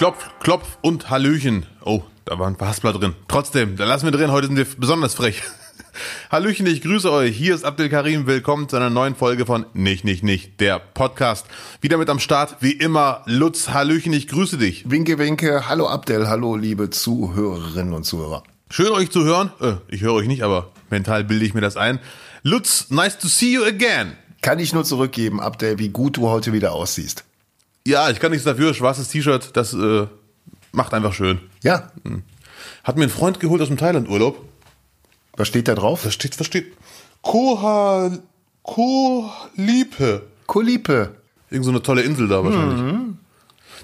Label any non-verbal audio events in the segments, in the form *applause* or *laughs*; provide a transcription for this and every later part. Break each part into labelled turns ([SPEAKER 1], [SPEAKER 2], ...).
[SPEAKER 1] Klopf, Klopf und Hallöchen. Oh, da war ein Verhaspler drin. Trotzdem, da lassen wir drin. Heute sind wir besonders frech. *laughs* Hallöchen, ich grüße euch. Hier ist Abdel Karim. Willkommen zu einer neuen Folge von Nicht, Nicht, Nicht, der Podcast. Wieder mit am Start, wie immer, Lutz. Hallöchen, ich grüße dich.
[SPEAKER 2] Winke, winke. Hallo Abdel. Hallo, liebe Zuhörerinnen und Zuhörer.
[SPEAKER 1] Schön, euch zu hören. Äh, ich höre euch nicht, aber mental bilde ich mir das ein. Lutz, nice to see you again.
[SPEAKER 2] Kann ich nur zurückgeben, Abdel, wie gut du heute wieder aussiehst.
[SPEAKER 1] Ja, ich kann nichts dafür. Schwarzes T-Shirt, das äh, macht einfach schön.
[SPEAKER 2] Ja.
[SPEAKER 1] Hat mir ein Freund geholt aus dem Thailand-Urlaub.
[SPEAKER 2] Was steht da drauf?
[SPEAKER 1] Da steht, was steht? Koha, Kolipe.
[SPEAKER 2] Kolipe.
[SPEAKER 1] Irgend so eine tolle Insel da wahrscheinlich.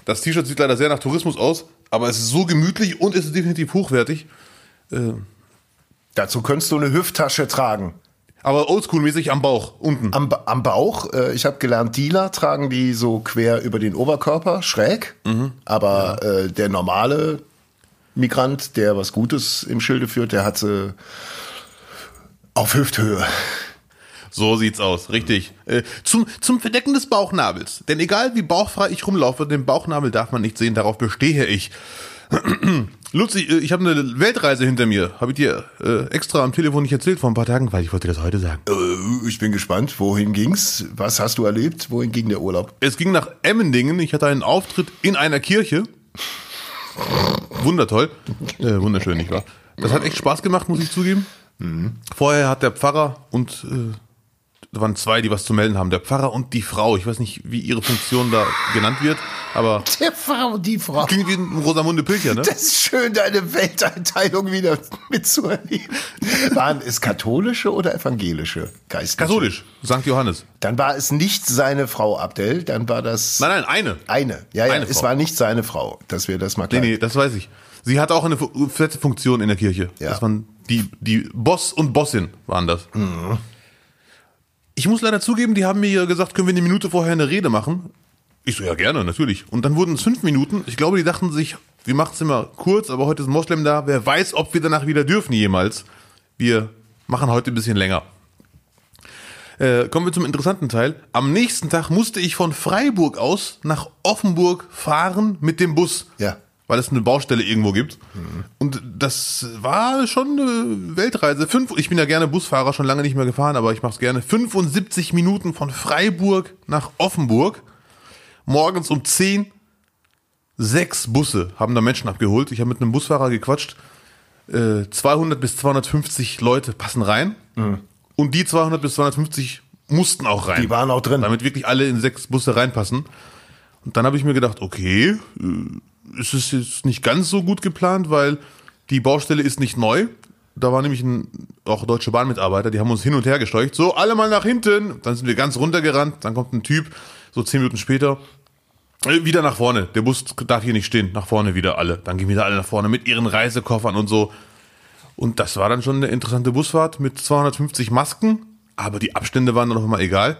[SPEAKER 1] Das T-Shirt sieht leider sehr nach Tourismus aus, aber es ist so gemütlich und es ist definitiv hochwertig. Äh,
[SPEAKER 2] Dazu könntest du eine Hüfttasche tragen.
[SPEAKER 1] Aber oldschool-mäßig am Bauch, unten.
[SPEAKER 2] Am, am Bauch, äh, ich habe gelernt, Dealer tragen die so quer über den Oberkörper, schräg. Aber äh, der normale Migrant, der was Gutes im Schilde führt, der hat sie auf Hüfthöhe.
[SPEAKER 1] So sieht's aus, richtig. Äh, zum, zum Verdecken des Bauchnabels. Denn egal wie bauchfrei ich rumlaufe, den Bauchnabel darf man nicht sehen, darauf bestehe ich. Luzi, äh, ich habe eine Weltreise hinter mir. Habe ich dir äh, extra am Telefon nicht erzählt vor ein paar Tagen, weil ich wollte das heute sagen.
[SPEAKER 2] Äh, ich bin gespannt, wohin ging's? Was hast du erlebt? Wohin ging der Urlaub?
[SPEAKER 1] Es ging nach Emmendingen. Ich hatte einen Auftritt in einer Kirche. Wundertoll. Äh, wunderschön, nicht wahr? Das hat echt Spaß gemacht, muss ich zugeben. Vorher hat der Pfarrer und äh, da waren zwei, die was zu melden haben. Der Pfarrer und die Frau. Ich weiß nicht, wie ihre Funktion da genannt wird, aber *laughs*
[SPEAKER 2] Der Frau, die Frau.
[SPEAKER 1] klingt wie ein Rosamunde Pilcher, ne?
[SPEAKER 2] Das ist schön, deine Welteinteilung wieder mitzuerleben. Waren es katholische oder evangelische Geistliche?
[SPEAKER 1] Katholisch, St. Johannes.
[SPEAKER 2] Dann war es nicht seine Frau, Abdel, dann war das
[SPEAKER 1] Nein, nein, eine.
[SPEAKER 2] eine. Ja, ja,
[SPEAKER 1] Eine
[SPEAKER 2] es
[SPEAKER 1] Frau.
[SPEAKER 2] war nicht seine Frau, dass wir das mal
[SPEAKER 1] Nee, nee, das weiß ich. Sie hatte auch eine fette Funktion in der Kirche.
[SPEAKER 2] Ja.
[SPEAKER 1] Das waren die, die Boss und Bossin waren das. Ich muss leider zugeben, die haben mir gesagt, können wir eine Minute vorher eine Rede machen? Ich so, ja gerne, natürlich. Und dann wurden es fünf Minuten. Ich glaube, die dachten sich, wir machen es immer kurz, aber heute ist ein Moslem da. Wer weiß, ob wir danach wieder dürfen jemals. Wir machen heute ein bisschen länger. Äh, kommen wir zum interessanten Teil. Am nächsten Tag musste ich von Freiburg aus nach Offenburg fahren mit dem Bus.
[SPEAKER 2] Ja.
[SPEAKER 1] Weil es eine Baustelle irgendwo gibt. Und das war schon eine Weltreise. Fünf, ich bin ja gerne Busfahrer, schon lange nicht mehr gefahren, aber ich mache es gerne. 75 Minuten von Freiburg nach Offenburg. Morgens um 10. Sechs Busse haben da Menschen abgeholt. Ich habe mit einem Busfahrer gequatscht. Äh, 200 bis 250 Leute passen rein. Und die 200 bis 250 mussten auch rein.
[SPEAKER 2] Die waren auch drin.
[SPEAKER 1] Damit wirklich alle in sechs Busse reinpassen. Und dann habe ich mir gedacht, okay, äh, es ist jetzt nicht ganz so gut geplant, weil die Baustelle ist nicht neu. Da war nämlich ein auch Deutsche Bahnmitarbeiter, die haben uns hin und her gesteucht. So, alle mal nach hinten. Dann sind wir ganz runtergerannt. Dann kommt ein Typ, so zehn Minuten später, äh, wieder nach vorne. Der Bus darf hier nicht stehen. Nach vorne wieder alle. Dann gehen wieder alle nach vorne mit ihren Reisekoffern und so. Und das war dann schon eine interessante Busfahrt mit 250 Masken. Aber die Abstände waren dann noch mal egal.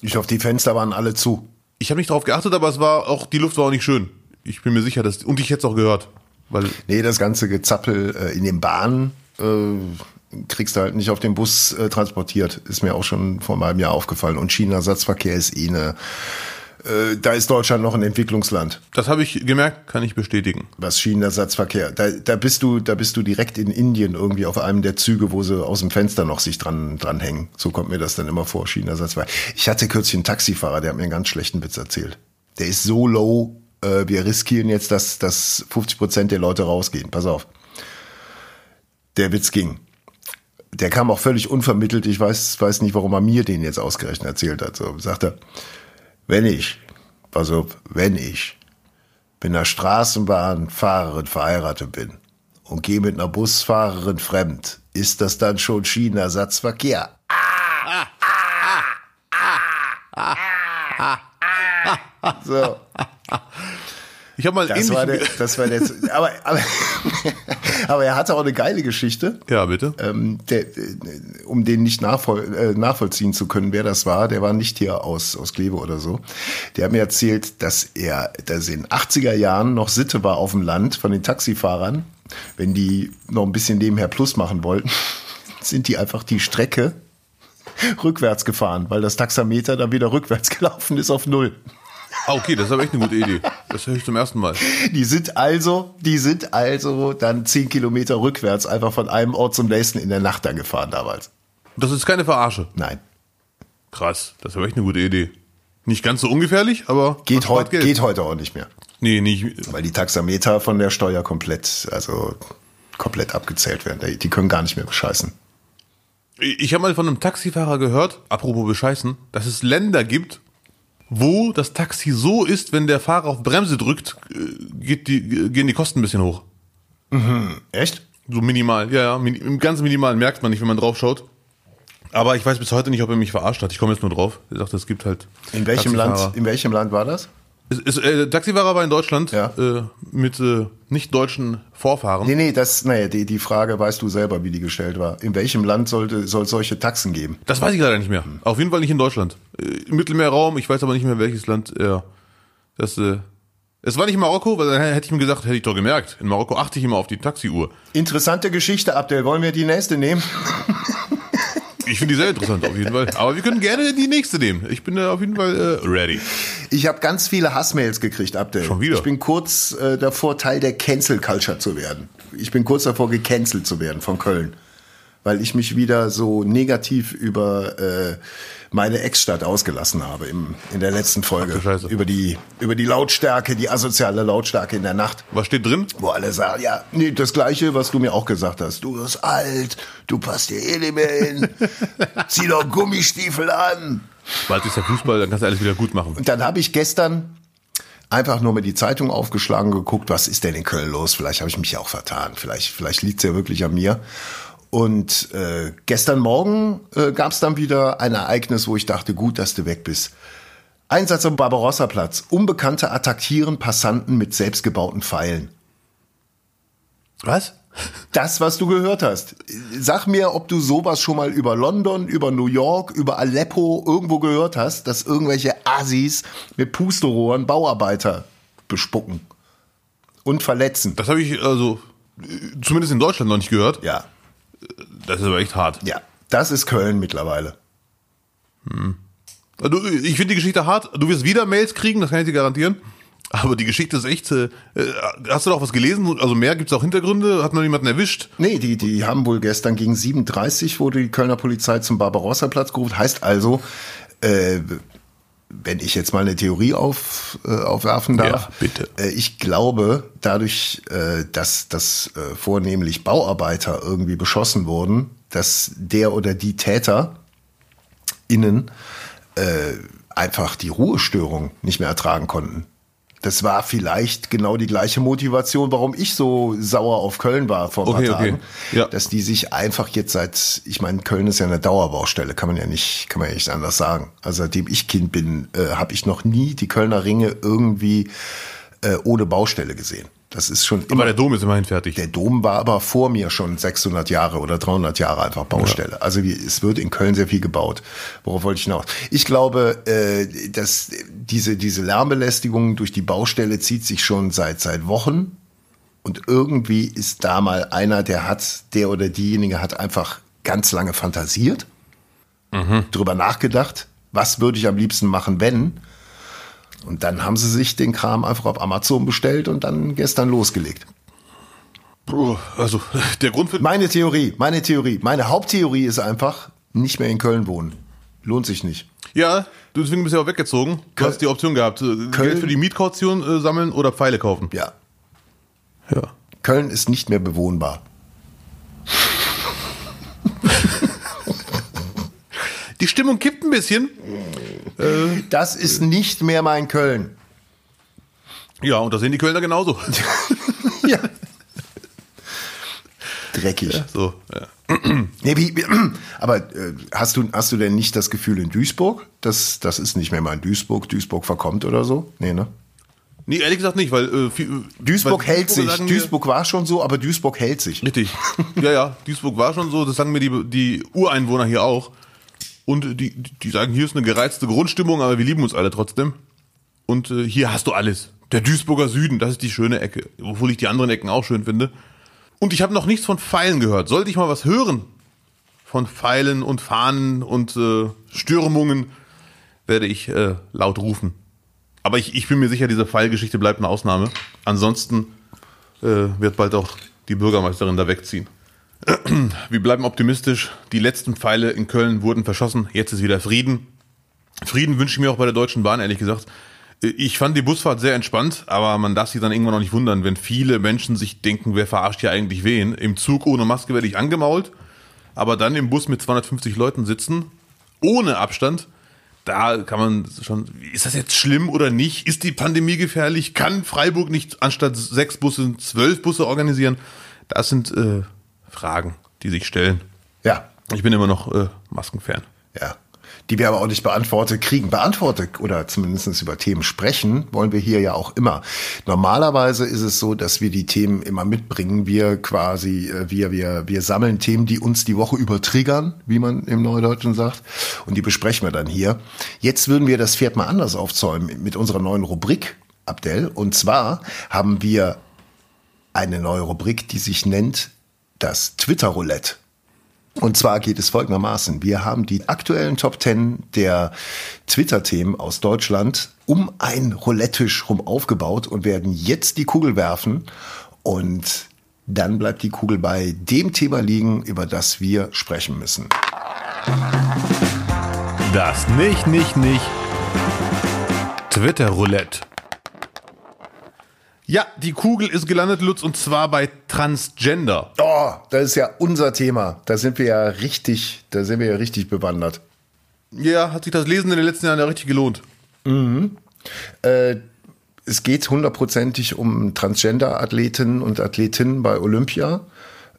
[SPEAKER 2] Ich hoffe, die Fenster waren alle zu.
[SPEAKER 1] Ich habe nicht darauf geachtet, aber es war auch, die Luft war auch nicht schön. Ich bin mir sicher, dass, und ich hätte es auch gehört. Weil,
[SPEAKER 2] Nee, das ganze Gezappel äh, in den Bahnen äh, kriegst du halt nicht auf den Bus äh, transportiert. Ist mir auch schon vor einem halben Jahr aufgefallen. Und China-Ersatzverkehr ist eh eine. Äh, da ist Deutschland noch ein Entwicklungsland.
[SPEAKER 1] das habe ich gemerkt, kann ich bestätigen.
[SPEAKER 2] Was Schienenersatzverkehr. Da, da bist du, da bist du direkt in Indien irgendwie auf einem der Züge, wo sie aus dem Fenster noch sich dran, dran hängen. So kommt mir das dann immer vor, Schienenersatzverkehr. Ich hatte kürzlich einen Taxifahrer, der hat mir einen ganz schlechten Witz erzählt. Der ist so low, äh, wir riskieren jetzt, dass, dass 50 Prozent der Leute rausgehen. Pass auf. Der Witz ging. Der kam auch völlig unvermittelt. Ich weiß, weiß nicht, warum er mir den jetzt ausgerechnet erzählt hat. So sagt er, wenn ich, auf, wenn ich mit einer Straßenbahnfahrerin verheiratet bin und gehe mit einer Busfahrerin fremd, ist das dann schon Schienenersatzverkehr? So,
[SPEAKER 1] Ich habe mal
[SPEAKER 2] das war der, *laughs* das war der, aber, aber, aber er hatte auch eine geile Geschichte.
[SPEAKER 1] ja, bitte.
[SPEAKER 2] Ähm, der, um den nicht nachvoll, äh, nachvollziehen zu können, wer das war, der war nicht hier aus, aus Kleve oder so. Der hat mir erzählt, dass er, dass in 80er Jahren noch Sitte war auf dem Land von den Taxifahrern, wenn die noch ein bisschen nebenher Plus machen wollten, *laughs* sind die einfach die Strecke rückwärts gefahren, weil das Taxameter dann wieder rückwärts *laughs* gelaufen ist auf Null.
[SPEAKER 1] Ah, okay, das ist aber echt eine gute Idee. Das höre ich zum ersten Mal.
[SPEAKER 2] Die sind also, die sind also dann zehn Kilometer rückwärts einfach von einem Ort zum nächsten in der Nacht dann gefahren damals.
[SPEAKER 1] Das ist keine Verarsche.
[SPEAKER 2] Nein.
[SPEAKER 1] Krass, das wäre echt eine gute Idee. Nicht ganz so ungefährlich, aber
[SPEAKER 2] Geht, heut, geht heute auch nicht mehr.
[SPEAKER 1] Nee, nicht.
[SPEAKER 2] Weil die Taxameter von der Steuer komplett, also komplett abgezählt werden. Die können gar nicht mehr bescheißen.
[SPEAKER 1] Ich habe mal von einem Taxifahrer gehört, apropos bescheißen, dass es Länder gibt, wo das Taxi so ist, wenn der Fahrer auf Bremse drückt, äh, die, gehen die Kosten ein bisschen hoch.
[SPEAKER 2] Echt?
[SPEAKER 1] So minimal, ja, ja, ganz minimal merkt man nicht, wenn man drauf schaut. Aber ich weiß bis heute nicht, ob er mich verarscht hat. Ich komme jetzt nur drauf. Er sagt, es gibt halt.
[SPEAKER 2] In welchem. Land, in welchem Land war das?
[SPEAKER 1] Es, äh, der Taxifahrer war in Deutschland
[SPEAKER 2] Ja.
[SPEAKER 1] äh, mit äh, nicht deutschen Vorfahren.
[SPEAKER 2] Nee, nee, das, naja, die, die Frage weißt du selber, wie die gestellt war. In welchem Land sollte, soll es solche Taxen geben?
[SPEAKER 1] Das weiß ich leider nicht mehr. Auf jeden Fall nicht in Deutschland. Äh, Im Mittelmeerraum, ich weiß aber nicht mehr welches Land. Ja, das, äh, es war nicht Marokko, weil dann hätte ich mir gesagt, hätte ich doch gemerkt. In Marokko achte ich immer auf die Taxiuhr.
[SPEAKER 2] Interessante Geschichte, Abdel. Wollen wir die nächste nehmen? *laughs*
[SPEAKER 1] Ich finde die sehr interessant auf jeden Fall. Aber wir können gerne die nächste nehmen. Ich bin da auf jeden Fall äh, ready.
[SPEAKER 2] Ich habe ganz viele Hassmails gekriegt, Abdel.
[SPEAKER 1] Schon wieder?
[SPEAKER 2] Ich bin kurz äh, davor, Teil der Cancel Culture zu werden. Ich bin kurz davor, gecancelt zu werden von Köln. Weil ich mich wieder so negativ über äh, meine Ex-Stadt ausgelassen habe im, in der letzten Folge.
[SPEAKER 1] Ach.
[SPEAKER 2] Über die, über die Lautstärke, die asoziale Lautstärke in der Nacht.
[SPEAKER 1] Was steht drin?
[SPEAKER 2] Wo alle sagen, ja, nee, das Gleiche, was du mir auch gesagt hast. Du wirst alt, du passt dir eh nicht mehr hin. *laughs* Zieh doch Gummistiefel an.
[SPEAKER 1] Bald ist der Fußball, dann kannst du alles wieder gut machen.
[SPEAKER 2] Und dann habe ich gestern einfach nur mal die Zeitung aufgeschlagen, geguckt, was ist denn in Köln los? Vielleicht habe ich mich ja auch vertan. Vielleicht, vielleicht liegt es ja wirklich an mir. Und äh, gestern Morgen äh, gab es dann wieder ein Ereignis, wo ich dachte, gut, dass du weg bist. Einsatz am Barbarossa-Platz. Unbekannte attackieren Passanten mit selbstgebauten Pfeilen.
[SPEAKER 1] Was?
[SPEAKER 2] Das, was du gehört hast. Sag mir, ob du sowas schon mal über London, über New York, über Aleppo irgendwo gehört hast, dass irgendwelche Assis mit Pusterohren Bauarbeiter bespucken und verletzen.
[SPEAKER 1] Das habe ich also äh, zumindest in Deutschland noch nicht gehört.
[SPEAKER 2] Ja,
[SPEAKER 1] Das ist aber echt hart.
[SPEAKER 2] ja. Das ist Köln mittlerweile.
[SPEAKER 1] Also, ich finde die Geschichte hart. Du wirst wieder Mails kriegen, das kann ich dir garantieren. Aber die Geschichte ist echt. Äh, hast du da auch was gelesen? Also mehr gibt es auch Hintergründe? Hat man jemanden erwischt?
[SPEAKER 2] Nee, die, die haben wohl gestern gegen 37 wurde die Kölner Polizei zum Barbarossa-Platz gerufen. Heißt also, äh, wenn ich jetzt mal eine Theorie auf, äh, aufwerfen darf.
[SPEAKER 1] Ja, bitte.
[SPEAKER 2] Äh, ich glaube, dadurch, äh, dass, dass äh, vornehmlich Bauarbeiter irgendwie beschossen wurden, dass der oder die Täter innen äh, einfach die Ruhestörung nicht mehr ertragen konnten. Das war vielleicht genau die gleiche Motivation, warum ich so sauer auf Köln war vor ein
[SPEAKER 1] Okay,
[SPEAKER 2] paar
[SPEAKER 1] okay.
[SPEAKER 2] Tagen.
[SPEAKER 1] Ja.
[SPEAKER 2] Dass die sich einfach jetzt seit, ich meine, Köln ist ja eine Dauerbaustelle, kann man ja nicht, kann man ja nicht anders sagen. Also seitdem ich Kind bin, äh, habe ich noch nie die Kölner Ringe irgendwie äh, ohne Baustelle gesehen. Das ist schon immer
[SPEAKER 1] Aber der Dom ist immerhin fertig.
[SPEAKER 2] der Dom war aber vor mir schon 600 Jahre oder 300 Jahre einfach Baustelle. Also wie, es wird in Köln sehr viel gebaut. Worauf wollte ich hinaus? Ich glaube, äh, dass diese, diese Lärmbelästigung durch die Baustelle zieht sich schon seit, seit Wochen. Und irgendwie ist da mal einer, der hat, der oder diejenige hat einfach ganz lange fantasiert, drüber nachgedacht, was würde ich am liebsten machen, wenn. Und dann haben sie sich den Kram einfach auf Amazon bestellt und dann gestern losgelegt.
[SPEAKER 1] Also *laughs* der Grund für
[SPEAKER 2] Meine Theorie, meine Theorie, meine Haupttheorie ist einfach, nicht mehr in Köln wohnen. Lohnt sich nicht.
[SPEAKER 1] ja, du deswegen bist ja auch weggezogen. Du
[SPEAKER 2] Köln-
[SPEAKER 1] hast die Option gehabt, äh, Geld für die Mietkaution äh, sammeln oder Pfeile kaufen.
[SPEAKER 2] Ja.
[SPEAKER 1] Ja.
[SPEAKER 2] Köln ist nicht mehr bewohnbar.
[SPEAKER 1] Die Stimmung kippt ein bisschen.
[SPEAKER 2] Das ist nicht mehr mein Köln.
[SPEAKER 1] Ja, und das sehen die Kölner genauso. *laughs*
[SPEAKER 2] Ja. Dreckig.
[SPEAKER 1] So, ja. *clears throat*
[SPEAKER 2] Nee, wie, wie, *clears throat* aber äh, hast, du, hast du denn nicht das Gefühl in Duisburg, dass das ist nicht mehr mal in Duisburg, Duisburg verkommt oder so? Nee, ne?
[SPEAKER 1] Nee, ehrlich gesagt nicht, weil äh, viel,
[SPEAKER 2] Duisburg
[SPEAKER 1] weil
[SPEAKER 2] hält sich.
[SPEAKER 1] sagen mir-
[SPEAKER 2] Duisburg war schon so, aber Duisburg hält sich.
[SPEAKER 1] Richtig. Ja, ja, Duisburg war schon so, das sagen mir die, die Ureinwohner hier auch. Und die, die sagen, hier ist eine gereizte Grundstimmung, aber wir lieben uns alle trotzdem. Und äh, hier hast du alles. Der Duisburger Süden, das ist die schöne Ecke. Obwohl ich die anderen Ecken auch schön finde. Und ich habe noch nichts von Pfeilen gehört. Sollte ich mal was hören von Pfeilen und Fahnen und äh, Stürmungen, werde ich äh, laut rufen. Aber ich, ich bin mir sicher, diese Pfeilgeschichte bleibt eine Ausnahme. Ansonsten äh, wird bald auch die Bürgermeisterin da wegziehen. *clears throat* Wir bleiben optimistisch. Die letzten Pfeile in Köln wurden verschossen. Jetzt ist wieder Frieden. Frieden wünsche ich mir auch bei der Deutschen Bahn, ehrlich gesagt. Ich fand die Busfahrt sehr entspannt, aber man darf sich dann irgendwann noch nicht wundern, wenn viele Menschen sich denken, wer verarscht hier eigentlich wen. Im Zug ohne Maske werde ich angemault, aber dann im Bus mit 250 Leuten sitzen, ohne Abstand, da kann man schon, ist das jetzt schlimm oder nicht? Ist die Pandemie gefährlich? Kann Freiburg nicht anstatt sechs Busse zwölf Busse organisieren? Das sind äh, Fragen, die sich stellen.
[SPEAKER 2] Ja.
[SPEAKER 1] Ich bin immer noch äh, Maskenfan.
[SPEAKER 2] Ja die wir aber auch nicht beantwortet kriegen. Beantwortet oder zumindest über Themen sprechen wollen wir hier ja auch immer. Normalerweise ist es so, dass wir die Themen immer mitbringen. Wir quasi, äh, wir, wir, wir sammeln Themen, die uns die Woche übertriggern, wie man im Neudeutschen sagt, und die besprechen wir dann hier. Jetzt würden wir das Pferd mal anders aufzäumen mit unserer neuen Rubrik, Abdel. Und zwar haben wir eine neue Rubrik, die sich nennt das Twitter-Roulette. Und zwar geht es folgendermaßen. Wir haben die aktuellen Top 10 der Twitter-Themen aus Deutschland um ein Roulette-Tisch rum aufgebaut und werden jetzt die Kugel werfen und dann bleibt die Kugel bei dem Thema liegen, über das wir sprechen müssen.
[SPEAKER 1] Das nicht, nicht, nicht Twitter-Roulette. Ja, die Kugel ist gelandet, Lutz, und zwar bei Transgender.
[SPEAKER 2] Oh, das ist ja unser Thema. Da sind wir ja richtig, da sind wir ja richtig bewandert.
[SPEAKER 1] Ja, hat sich das Lesen in den letzten Jahren ja richtig gelohnt.
[SPEAKER 2] Mhm. Äh, es geht hundertprozentig um Transgender-Athletinnen und Athletinnen bei Olympia.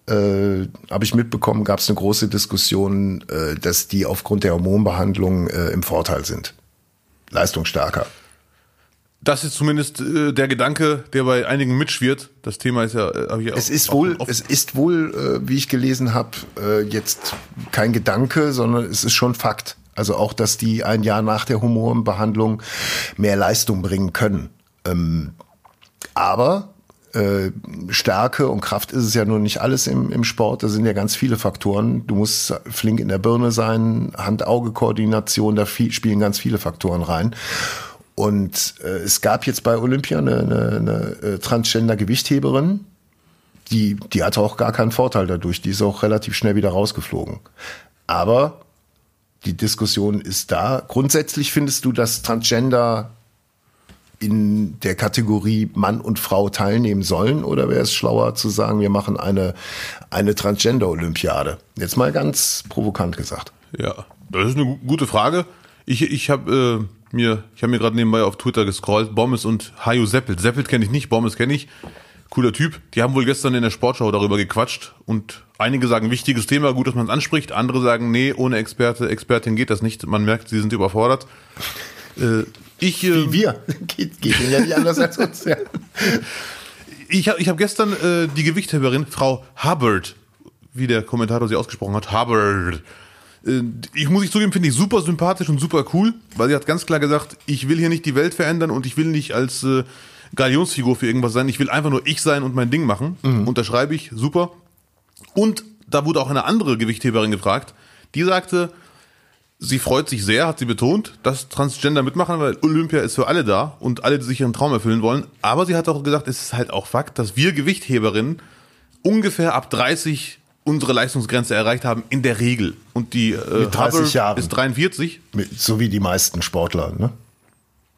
[SPEAKER 2] Äh, Habe ich mitbekommen, gab es eine große Diskussion, äh, dass die aufgrund der Hormonbehandlung äh, im Vorteil sind. Leistungsstärker.
[SPEAKER 1] Das ist zumindest äh, der Gedanke, der bei einigen mitschwirrt. Das Thema ist ja. Äh,
[SPEAKER 2] ich es ist wohl, es ist wohl, äh, wie ich gelesen habe, äh, jetzt kein Gedanke, sondern es ist schon Fakt. Also auch, dass die ein Jahr nach der Hormonbehandlung mehr Leistung bringen können. Ähm, aber äh, Stärke und Kraft ist es ja nur nicht alles im, im Sport. Da sind ja ganz viele Faktoren. Du musst flink in der Birne sein, Hand-Auge-Koordination, da viel, spielen ganz viele Faktoren rein. Und äh, es gab jetzt bei Olympia eine, eine, eine äh, Transgender-Gewichtheberin, die, die hatte auch gar keinen Vorteil dadurch. Die ist auch relativ schnell wieder rausgeflogen. Aber die Diskussion ist da. Grundsätzlich findest du, dass Transgender in der Kategorie Mann und Frau teilnehmen sollen? Oder wäre es schlauer zu sagen, wir machen eine, eine Transgender-Olympiade? Jetzt mal ganz provokant gesagt.
[SPEAKER 1] Ja, das ist eine gute Frage. Ich, ich habe äh mir, ich habe mir gerade nebenbei auf Twitter gescrollt, Bommes und Hajo Seppelt. Seppelt kenne ich nicht, Bommes kenne ich. Cooler Typ. Die haben wohl gestern in der Sportschau darüber gequatscht und einige sagen, wichtiges Thema, gut, dass man es anspricht. Andere sagen, nee, ohne Experte, Expertin geht das nicht. Man merkt, sie sind überfordert.
[SPEAKER 2] Äh, ich, äh, Wie wir. *laughs* geht, geht ja nicht anders als uns. Ja.
[SPEAKER 1] Ich habe ich hab gestern äh, die Gewichtheberin, Frau Hubbard, wie der Kommentator sie ausgesprochen hat, Hubbard, ich muss ich zugeben, finde ich super sympathisch und super cool, weil sie hat ganz klar gesagt, ich will hier nicht die Welt verändern und ich will nicht als äh, Galionsfigur für irgendwas sein, ich will einfach nur ich sein und mein Ding machen. Mhm. Unterschreibe ich, super. Und da wurde auch eine andere Gewichtheberin gefragt, die sagte, sie freut sich sehr, hat sie betont, dass Transgender mitmachen, weil Olympia ist für alle da und alle, die sich ihren Traum erfüllen wollen. Aber sie hat auch gesagt, es ist halt auch Fakt, dass wir Gewichtheberinnen ungefähr ab 30 unsere Leistungsgrenze erreicht haben, in der Regel. Und die
[SPEAKER 2] äh, Mit 30 Hubbard Jahren.
[SPEAKER 1] ist 43.
[SPEAKER 2] Mit, so wie die meisten Sportler, ne?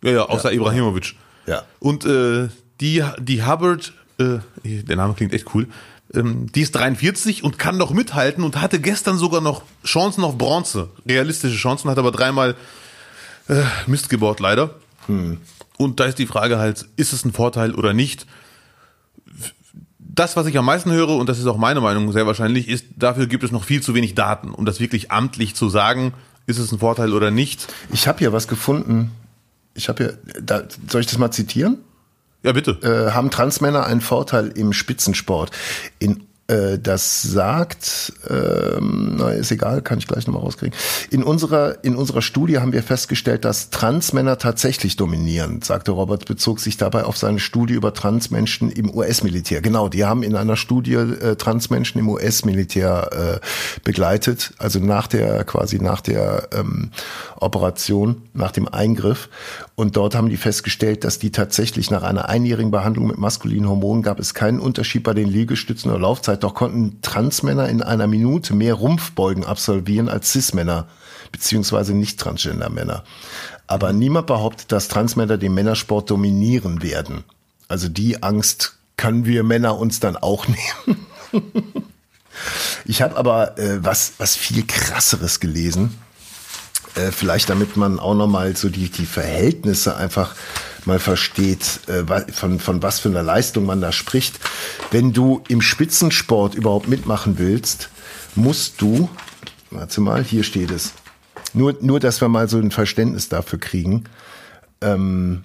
[SPEAKER 1] Ja, ja, außer ja. Ibrahimovic.
[SPEAKER 2] Ja.
[SPEAKER 1] Und äh, die, die Hubbard, äh, der Name klingt echt cool, ähm, die ist 43 und kann noch mithalten und hatte gestern sogar noch Chancen auf Bronze. Realistische Chancen, hat aber dreimal äh, Mist gebaut, leider. Hm. Und da ist die Frage halt, ist es ein Vorteil oder nicht? Das, was ich am meisten höre, und das ist auch meine Meinung sehr wahrscheinlich, ist, dafür gibt es noch viel zu wenig Daten, um das wirklich amtlich zu sagen, ist es ein Vorteil oder nicht.
[SPEAKER 2] Ich habe hier was gefunden. Ich habe hier, da, soll ich das mal zitieren?
[SPEAKER 1] Ja, bitte.
[SPEAKER 2] Äh, haben Transmänner einen Vorteil im Spitzensport? In das sagt, ähm, na, ist egal, kann ich gleich nochmal rauskriegen. In unserer, in unserer Studie haben wir festgestellt, dass Transmänner tatsächlich dominieren, sagte Robert, bezog sich dabei auf seine Studie über Transmenschen im US-Militär. Genau, die haben in einer Studie äh, Transmenschen im US-Militär äh, begleitet, also nach der, quasi nach der ähm, Operation, nach dem Eingriff. Und dort haben die festgestellt, dass die tatsächlich nach einer einjährigen Behandlung mit maskulinen Hormonen gab es keinen Unterschied bei den Liegestützen oder Laufzeit. Doch konnten Transmänner in einer Minute mehr Rumpfbeugen absolvieren als Cis-Männer beziehungsweise nicht Transgender-Männer. Aber niemand behauptet, dass Transmänner den Männersport dominieren werden. Also die Angst können wir Männer uns dann auch *laughs* nehmen. ich habe aber äh, was, was viel krasseres gelesen. Äh, vielleicht damit man auch nochmal so die, die Verhältnisse einfach mal versteht, äh, von, von was für einer Leistung man da spricht. Wenn du im Spitzensport überhaupt mitmachen willst, musst du, warte mal, hier steht es, nur, nur dass wir mal so ein Verständnis dafür kriegen, ähm,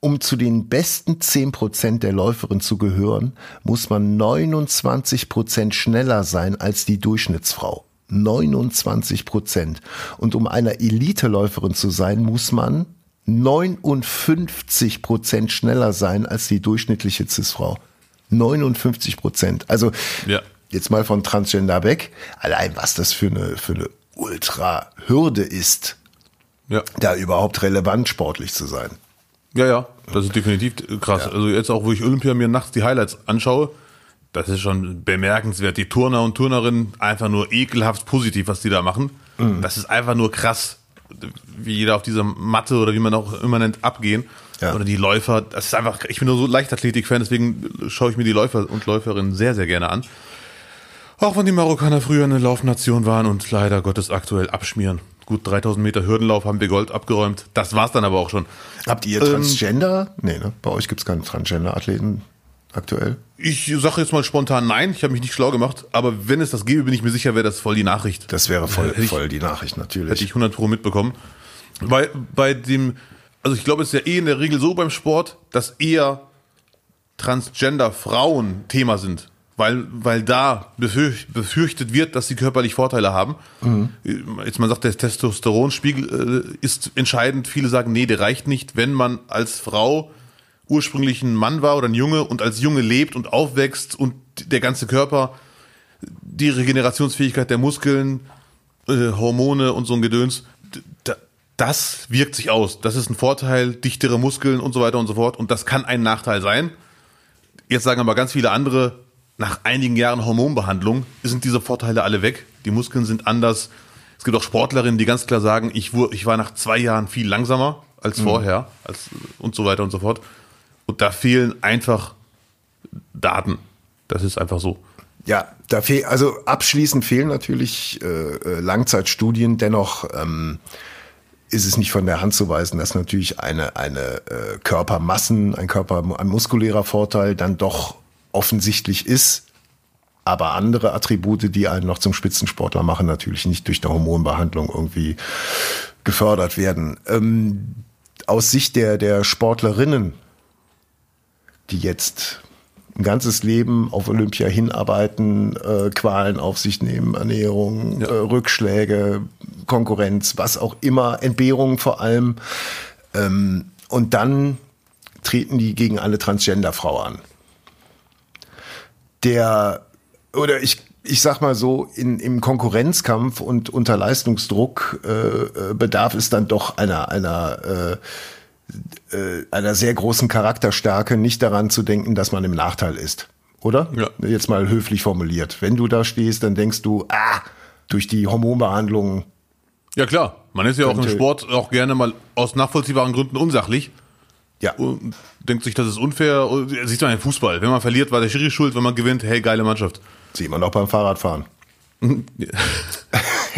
[SPEAKER 2] um zu den besten zehn Prozent der Läuferin zu gehören, muss man 29 Prozent schneller sein als die Durchschnittsfrau. 29 Prozent. Und um einer Eliteläuferin zu sein, muss man 59 Prozent schneller sein als die durchschnittliche Cis-Frau. 59 Prozent. Also ja. jetzt mal von Transgender weg. Allein was das für eine, für eine Ultra-Hürde ist, ja. da überhaupt relevant sportlich zu sein.
[SPEAKER 1] Ja, ja, das ist definitiv krass. Ja. Also jetzt auch, wo ich Olympia mir nachts die Highlights anschaue, das ist schon bemerkenswert. Die Turner und Turnerinnen einfach nur ekelhaft positiv, was die da machen. Mhm. Das ist einfach nur krass, wie jeder auf dieser Matte oder wie man auch immer nennt, abgehen. Ja. Oder die Läufer, das ist einfach, ich bin nur so Leichtathletik-Fan, deswegen schaue ich mir die Läufer und Läuferinnen sehr, sehr gerne an. Auch wenn die Marokkaner früher eine Laufnation waren und leider Gottes aktuell abschmieren. Gut, 3000 Meter Hürdenlauf haben wir Gold abgeräumt. Das war's dann aber auch schon.
[SPEAKER 2] Habt ihr Transgender? Ähm, nee, ne? Bei euch gibt's keine Transgender-Athleten aktuell?
[SPEAKER 1] Ich sage jetzt mal spontan nein, ich habe mich nicht schlau gemacht, aber wenn es das gäbe, bin ich mir sicher, wäre das voll die Nachricht.
[SPEAKER 2] Das wäre voll, *laughs* ich, voll die Nachricht, natürlich.
[SPEAKER 1] Hätte ich 100 Pro mitbekommen. Weil bei dem, also ich glaube, es ist ja eh in der Regel so beim Sport, dass eher Transgender-Frauen Thema sind. Weil, weil da befürcht, befürchtet wird, dass sie körperlich Vorteile haben. Mhm. Jetzt man sagt, der Testosteronspiegel äh, ist entscheidend. Viele sagen, nee, der reicht nicht, wenn man als Frau ursprünglich ein Mann war oder ein Junge und als Junge lebt und aufwächst und der ganze Körper, die Regenerationsfähigkeit der Muskeln, äh, Hormone und so ein Gedöns, das wirkt sich aus. Das ist ein Vorteil, dichtere Muskeln und so weiter und so fort. Und das kann ein Nachteil sein. Jetzt sagen aber ganz viele andere, nach einigen Jahren Hormonbehandlung sind diese Vorteile alle weg. Die Muskeln sind anders. Es gibt auch Sportlerinnen, die ganz klar sagen, ich, ich war nach zwei Jahren viel langsamer als mhm. vorher als, und so weiter und so fort. Und da fehlen einfach Daten. Das ist einfach so.
[SPEAKER 2] Ja, da fehl, also abschließend fehlen natürlich äh, äh, Langzeitstudien. Dennoch ähm, ist es nicht von der Hand zu weisen, dass natürlich eine eine äh, Körpermassen, ein Körper, ein muskulärer Vorteil dann doch offensichtlich ist. Aber andere Attribute, die einen noch zum Spitzensportler machen, natürlich nicht durch eine Hormonbehandlung irgendwie gefördert werden. Ähm, aus Sicht der der Sportlerinnen die jetzt ein ganzes Leben auf Olympia hinarbeiten, äh, Qualen auf sich nehmen, Ernährung, ja. äh, Rückschläge, Konkurrenz, was auch immer, Entbehrungen vor allem. Ähm, und dann treten die gegen eine Transgenderfrau an. Der, oder ich, ich sag mal so, in, im Konkurrenzkampf und unter Leistungsdruck äh, äh bedarf es dann doch einer, einer äh, einer sehr großen Charakterstärke, nicht daran zu denken, dass man im Nachteil ist. Oder? Ja. Jetzt mal höflich formuliert. Wenn du da stehst, dann denkst du, ah, durch die Hormonbehandlung.
[SPEAKER 1] Ja klar, man ist ja auch im Sport auch gerne mal aus nachvollziehbaren Gründen unsachlich. Ja. Und denkt sich, das ist unfair. Siehst du im Fußball. Wenn man verliert, war der Schiri schuld. Wenn man gewinnt, hey, geile Mannschaft.
[SPEAKER 2] Sieht man auch beim Fahrradfahren. *laughs*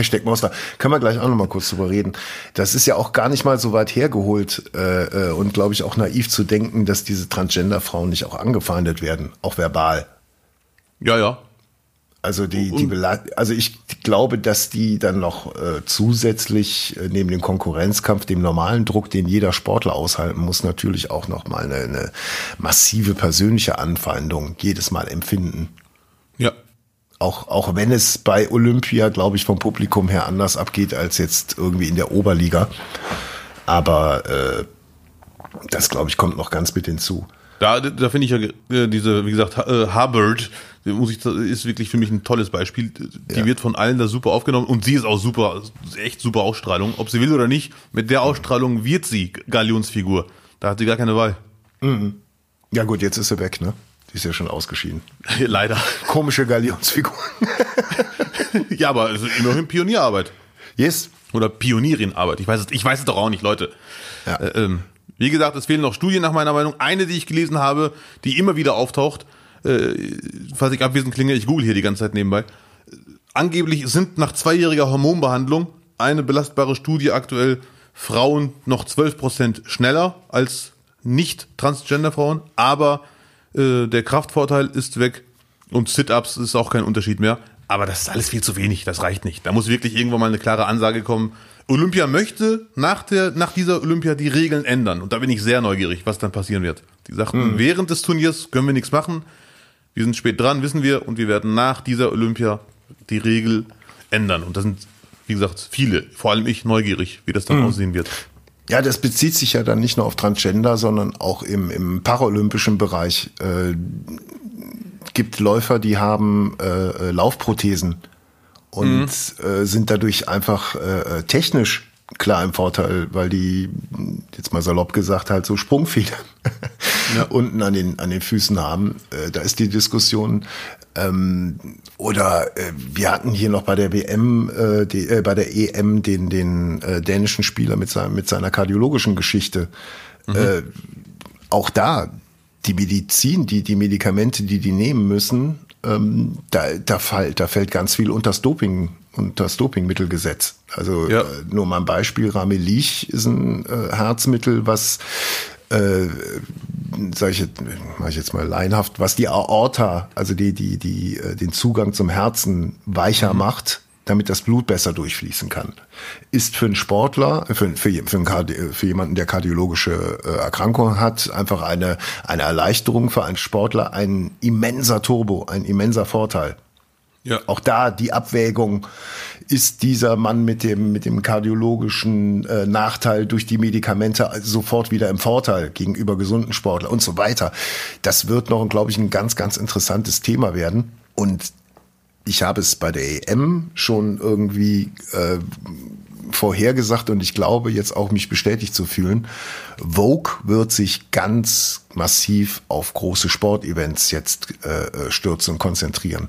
[SPEAKER 2] Hashtag Monster. Können wir gleich auch noch mal kurz drüber reden. Das ist ja auch gar nicht mal so weit hergeholt äh, äh, und glaube ich auch naiv zu denken, dass diese Transgender-Frauen nicht auch angefeindet werden, auch verbal.
[SPEAKER 1] Ja, ja.
[SPEAKER 2] Also die, die also ich glaube, dass die dann noch äh, zusätzlich äh, neben dem Konkurrenzkampf, dem normalen Druck, den jeder Sportler aushalten muss, natürlich auch noch mal eine, eine massive persönliche Anfeindung jedes Mal empfinden. Auch, auch wenn es bei Olympia, glaube ich, vom Publikum her anders abgeht als jetzt irgendwie in der Oberliga. Aber äh, das, glaube ich, kommt noch ganz mit hinzu.
[SPEAKER 1] Da, da finde ich ja äh, diese, wie gesagt, äh, Hubbard, muss ich, ist wirklich für mich ein tolles Beispiel. Die ja. wird von allen da super aufgenommen und sie ist auch super, echt super Ausstrahlung. Ob sie will oder nicht, mit der Ausstrahlung wird sie Galionsfigur. Da hat sie gar keine Wahl.
[SPEAKER 2] Mhm. Ja gut, jetzt ist sie weg, ne? Die ist ja schon ausgeschieden. *laughs*
[SPEAKER 1] Leider.
[SPEAKER 2] Komische Galionsfigur. *laughs*
[SPEAKER 1] ja, aber es ist immerhin Pionierarbeit.
[SPEAKER 2] Yes.
[SPEAKER 1] Oder Pionierinarbeit. Ich weiß es, ich weiß es doch auch nicht, Leute. Ja. Äh, ähm, wie gesagt, es fehlen noch Studien nach meiner Meinung. Eine, die ich gelesen habe, die immer wieder auftaucht, äh, falls ich abwesend klinge, ich google hier die ganze Zeit nebenbei. Angeblich sind nach zweijähriger Hormonbehandlung eine belastbare Studie aktuell Frauen noch 12% schneller als nicht transgender Frauen, aber äh, der Kraftvorteil ist weg und Sit-Ups ist auch kein Unterschied mehr. Aber das ist alles viel zu wenig, das reicht nicht. Da muss wirklich irgendwann mal eine klare Ansage kommen, Olympia möchte nach, der, nach dieser Olympia die Regeln ändern. Und da bin ich sehr neugierig, was dann passieren wird. Die sagten, mhm. während des Turniers können wir nichts machen. Wir sind spät dran, wissen wir. Und wir werden nach dieser Olympia die Regel ändern. Und da sind, wie gesagt, viele, vor allem ich, neugierig, wie das dann mhm. aussehen wird.
[SPEAKER 2] Ja, das bezieht sich ja dann nicht nur auf Transgender, sondern auch im, im paralympischen Bereich. Äh, gibt Läufer, die haben äh, äh Laufprothesen und mhm. äh, sind dadurch einfach äh, äh, technisch klar im Vorteil, weil die, jetzt mal salopp gesagt, halt so Sprungfedern *laughs* ja. unten an den, an den Füßen haben. Äh, da ist die Diskussion. Ähm, oder äh, wir hatten hier noch bei der WM, äh, die, äh, bei der EM den, den äh, dänischen Spieler mit, seinem, mit seiner kardiologischen Geschichte. Mhm. Äh, auch da, die Medizin, die, die Medikamente, die die nehmen müssen, ähm, da, da, fall, da fällt ganz viel unter das Doping, unter das Dopingmittelgesetz. Also ja. äh, nur mal ein Beispiel, Ramelich ist ein äh, Herzmittel, was äh, sag ich, mach ich jetzt mal leinhaft, was die Aorta, also die, die, die, äh, den Zugang zum Herzen weicher mhm. macht damit das Blut besser durchfließen kann. Ist für einen Sportler, für, für, für, einen für jemanden, der kardiologische äh, Erkrankungen hat, einfach eine, eine Erleichterung für einen Sportler, ein immenser Turbo, ein immenser Vorteil. Ja. Auch da die Abwägung, ist dieser Mann mit dem, mit dem kardiologischen äh, Nachteil durch die Medikamente sofort wieder im Vorteil gegenüber gesunden Sportlern und so weiter. Das wird noch, glaube ich, ein ganz, ganz interessantes Thema werden. Und ich habe es bei der EM schon irgendwie äh, vorhergesagt und ich glaube jetzt auch mich bestätigt zu fühlen. Vogue wird sich ganz massiv auf große Sportevents jetzt äh, stürzen und konzentrieren.